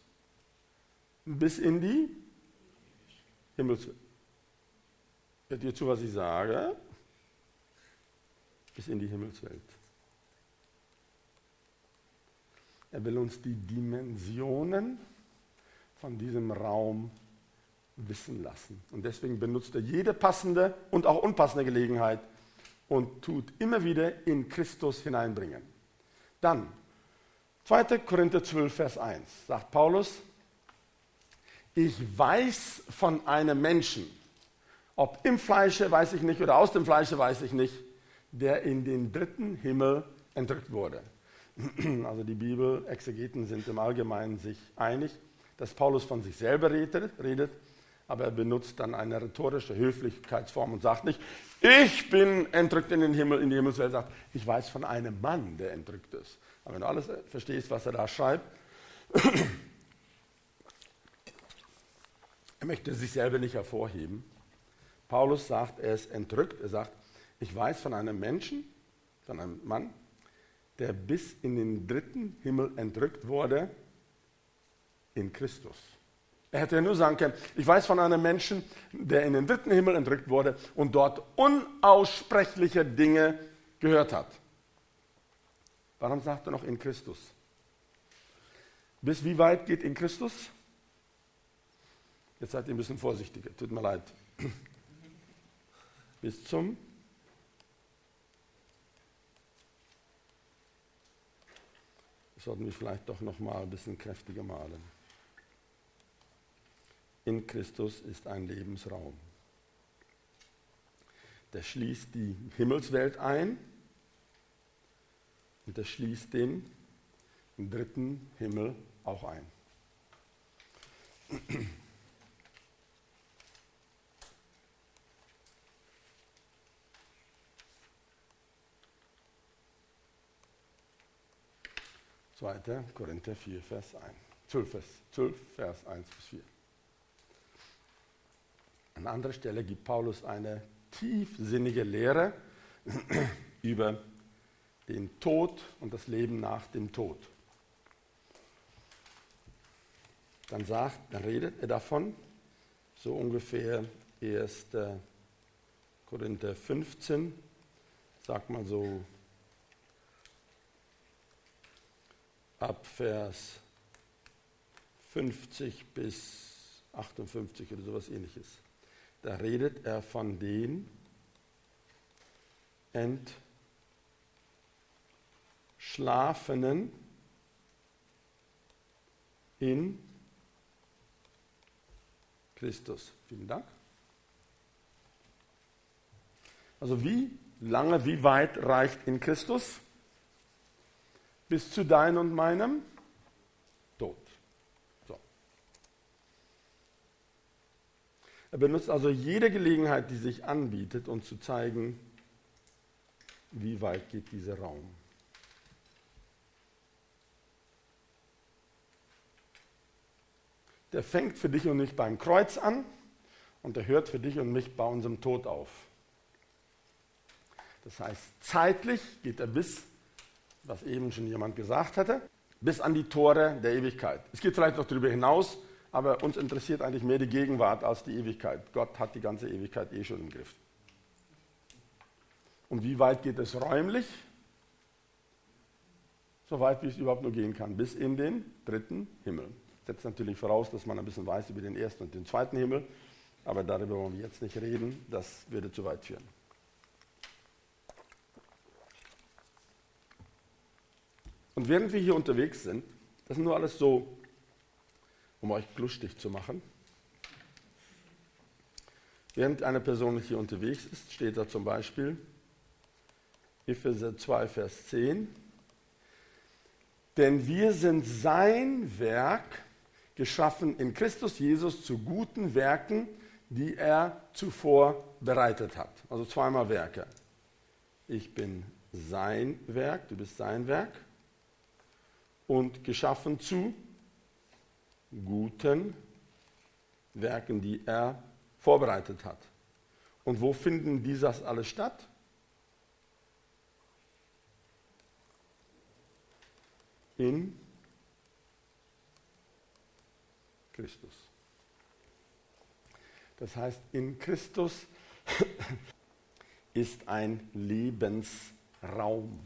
Bis in die Himmelswelt. Hört ihr zu, was ich sage? Bis in die Himmelswelt. Er will uns die Dimensionen von diesem Raum wissen lassen. Und deswegen benutzt er jede passende und auch unpassende Gelegenheit und tut immer wieder in Christus hineinbringen. Dann 2. Korinther 12, Vers 1 sagt Paulus, ich weiß von einem Menschen, ob im Fleische, weiß ich nicht, oder aus dem Fleische, weiß ich nicht, der in den dritten Himmel entrückt wurde. Also die Bibelexegeten sind im Allgemeinen sich einig, dass Paulus von sich selber redet, aber er benutzt dann eine rhetorische Höflichkeitsform und sagt nicht, ich bin entrückt in den Himmel, in die Himmelswelt, sagt, ich weiß von einem Mann, der entrückt ist. Aber wenn du alles verstehst, was er da schreibt, er möchte sich selber nicht hervorheben, Paulus sagt, er ist entrückt. Er sagt, ich weiß von einem Menschen, von einem Mann, der bis in den dritten Himmel entrückt wurde in Christus. Er hätte ja nur sagen können, ich weiß von einem Menschen, der in den dritten Himmel entrückt wurde und dort unaussprechliche Dinge gehört hat. Warum sagt er noch in Christus? Bis wie weit geht in Christus? Jetzt seid ihr ein bisschen vorsichtiger, tut mir leid bis zum sollten wir vielleicht doch noch mal ein bisschen kräftiger malen. In Christus ist ein Lebensraum. Der schließt die Himmelswelt ein und der schließt den dritten Himmel auch ein. 2. Korinther 4, Vers 1. 12, Vers, 12, Vers 1 bis 4. An anderer Stelle gibt Paulus eine tiefsinnige Lehre über den Tod und das Leben nach dem Tod. Dann sagt, dann redet er davon, so ungefähr 1. Korinther 15, sagt mal so ab Vers 50 bis 58 oder sowas ähnliches. Da redet er von den Entschlafenen in Christus. Vielen Dank. Also wie lange, wie weit reicht in Christus? Bis zu deinem und meinem Tod. So. Er benutzt also jede Gelegenheit, die sich anbietet, um zu zeigen, wie weit geht dieser Raum. der fängt für dich und mich beim Kreuz an und der hört für dich und mich bei unserem Tod auf. Das heißt, zeitlich geht er bis, was eben schon jemand gesagt hatte, bis an die Tore der Ewigkeit. Es geht vielleicht noch darüber hinaus, aber uns interessiert eigentlich mehr die Gegenwart als die Ewigkeit. Gott hat die ganze Ewigkeit eh schon im Griff. Und wie weit geht es räumlich? So weit, wie es überhaupt nur gehen kann, bis in den dritten Himmel. Setzt natürlich voraus, dass man ein bisschen weiß über den ersten und den zweiten Himmel, aber darüber wollen wir jetzt nicht reden, das würde zu weit führen. Und während wir hier unterwegs sind, das ist nur alles so, um euch lustig zu machen. Während eine Person hier unterwegs ist, steht da zum Beispiel Epheser 2, Vers 10. Denn wir sind sein Werk, geschaffen in Christus Jesus zu guten Werken, die er zuvor bereitet hat. Also zweimal Werke. Ich bin sein Werk, du bist sein Werk und geschaffen zu guten Werken, die er vorbereitet hat. Und wo finden dieses alles statt? In Christus. Das heißt, in Christus ist ein Lebensraum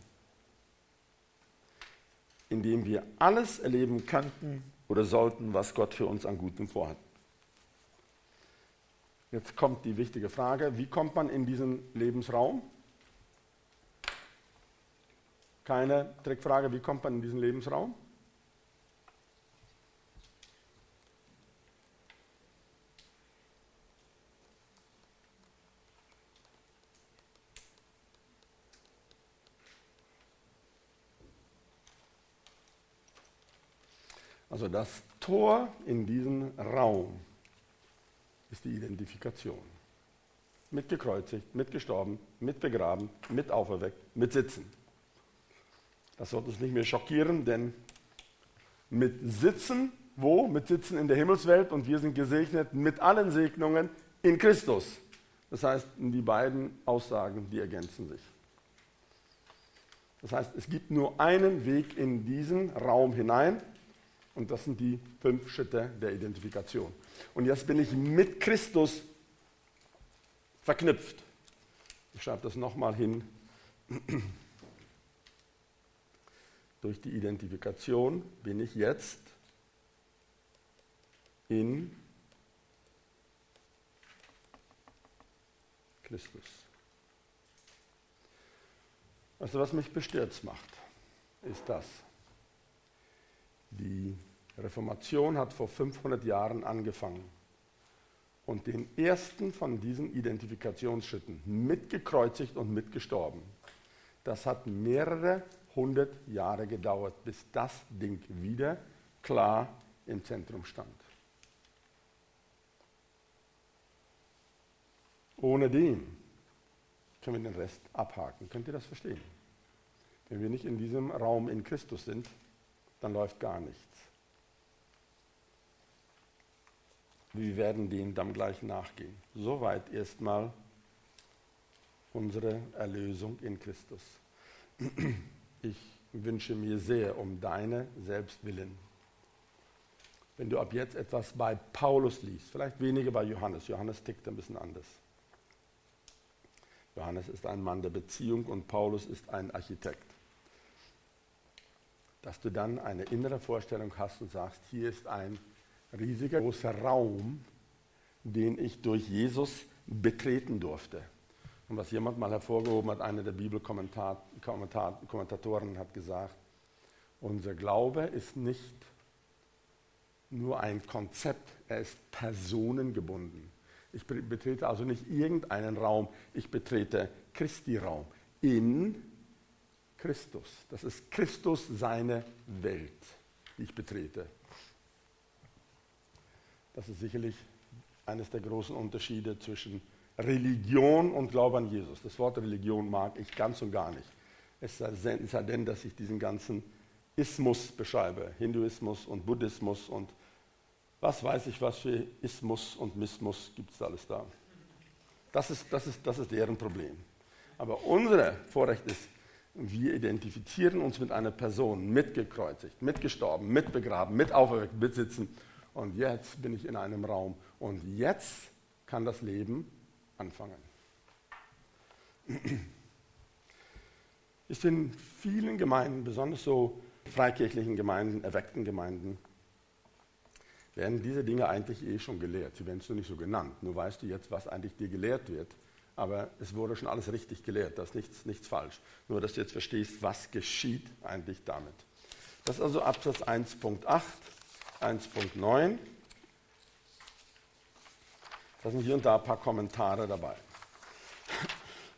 in dem wir alles erleben könnten oder sollten, was Gott für uns an Gutem vorhat. Jetzt kommt die wichtige Frage, wie kommt man in diesen Lebensraum? Keine Trickfrage, wie kommt man in diesen Lebensraum? Also das Tor in diesen Raum ist die Identifikation. Mit gekreuzigt, mit gestorben, mit begraben, mit auferweckt, mit Sitzen. Das sollte uns nicht mehr schockieren, denn mit Sitzen, wo? Mit Sitzen in der Himmelswelt und wir sind gesegnet mit allen Segnungen in Christus. Das heißt, die beiden Aussagen, die ergänzen sich. Das heißt, es gibt nur einen Weg in diesen Raum hinein und das sind die fünf Schritte der Identifikation. Und jetzt bin ich mit Christus verknüpft. Ich schreibe das nochmal hin. Durch die Identifikation bin ich jetzt in Christus. Also was mich bestürzt macht, ist das. Die Reformation hat vor 500 Jahren angefangen. Und den ersten von diesen Identifikationsschritten mitgekreuzigt und mitgestorben. Das hat mehrere hundert Jahre gedauert, bis das Ding wieder klar im Zentrum stand. Ohne dem können wir den Rest abhaken. Könnt ihr das verstehen? Wenn wir nicht in diesem Raum in Christus sind, dann läuft gar nichts. Wir werden dem dann gleich nachgehen. Soweit erstmal unsere Erlösung in Christus. Ich wünsche mir sehr um deine Selbstwillen. Wenn du ab jetzt etwas bei Paulus liest, vielleicht weniger bei Johannes, Johannes tickt ein bisschen anders. Johannes ist ein Mann der Beziehung und Paulus ist ein Architekt dass du dann eine innere Vorstellung hast und sagst, hier ist ein riesiger großer Raum, den ich durch Jesus betreten durfte. Und was jemand mal hervorgehoben hat, einer der Bibelkommentatoren hat gesagt, unser Glaube ist nicht nur ein Konzept, er ist personengebunden. Ich betrete also nicht irgendeinen Raum, ich betrete Christi Raum in Christus. Das ist Christus seine Welt, die ich betrete. Das ist sicherlich eines der großen Unterschiede zwischen Religion und Glaube an Jesus. Das Wort Religion mag ich ganz und gar nicht. Es sei denn, dass ich diesen ganzen Ismus beschreibe, Hinduismus und Buddhismus und was weiß ich, was für Ismus und Missmus gibt es alles da. Das ist, das, ist, das ist deren Problem. Aber unser Vorrecht ist, wir identifizieren uns mit einer Person, mitgekreuzigt, mitgestorben, mitbegraben, mit auferweckt, mitsitzen. Und jetzt bin ich in einem Raum. Und jetzt kann das Leben anfangen. Ist in vielen Gemeinden, besonders so freikirchlichen Gemeinden, erweckten Gemeinden, werden diese Dinge eigentlich eh schon gelehrt. Sie werden es nur nicht so genannt. Nur weißt du jetzt, was eigentlich dir gelehrt wird. Aber es wurde schon alles richtig gelehrt. Da ist nichts, nichts falsch. Nur, dass du jetzt verstehst, was geschieht eigentlich damit. Das ist also Absatz 1.8, 1.9. Da sind hier und da ein paar Kommentare dabei.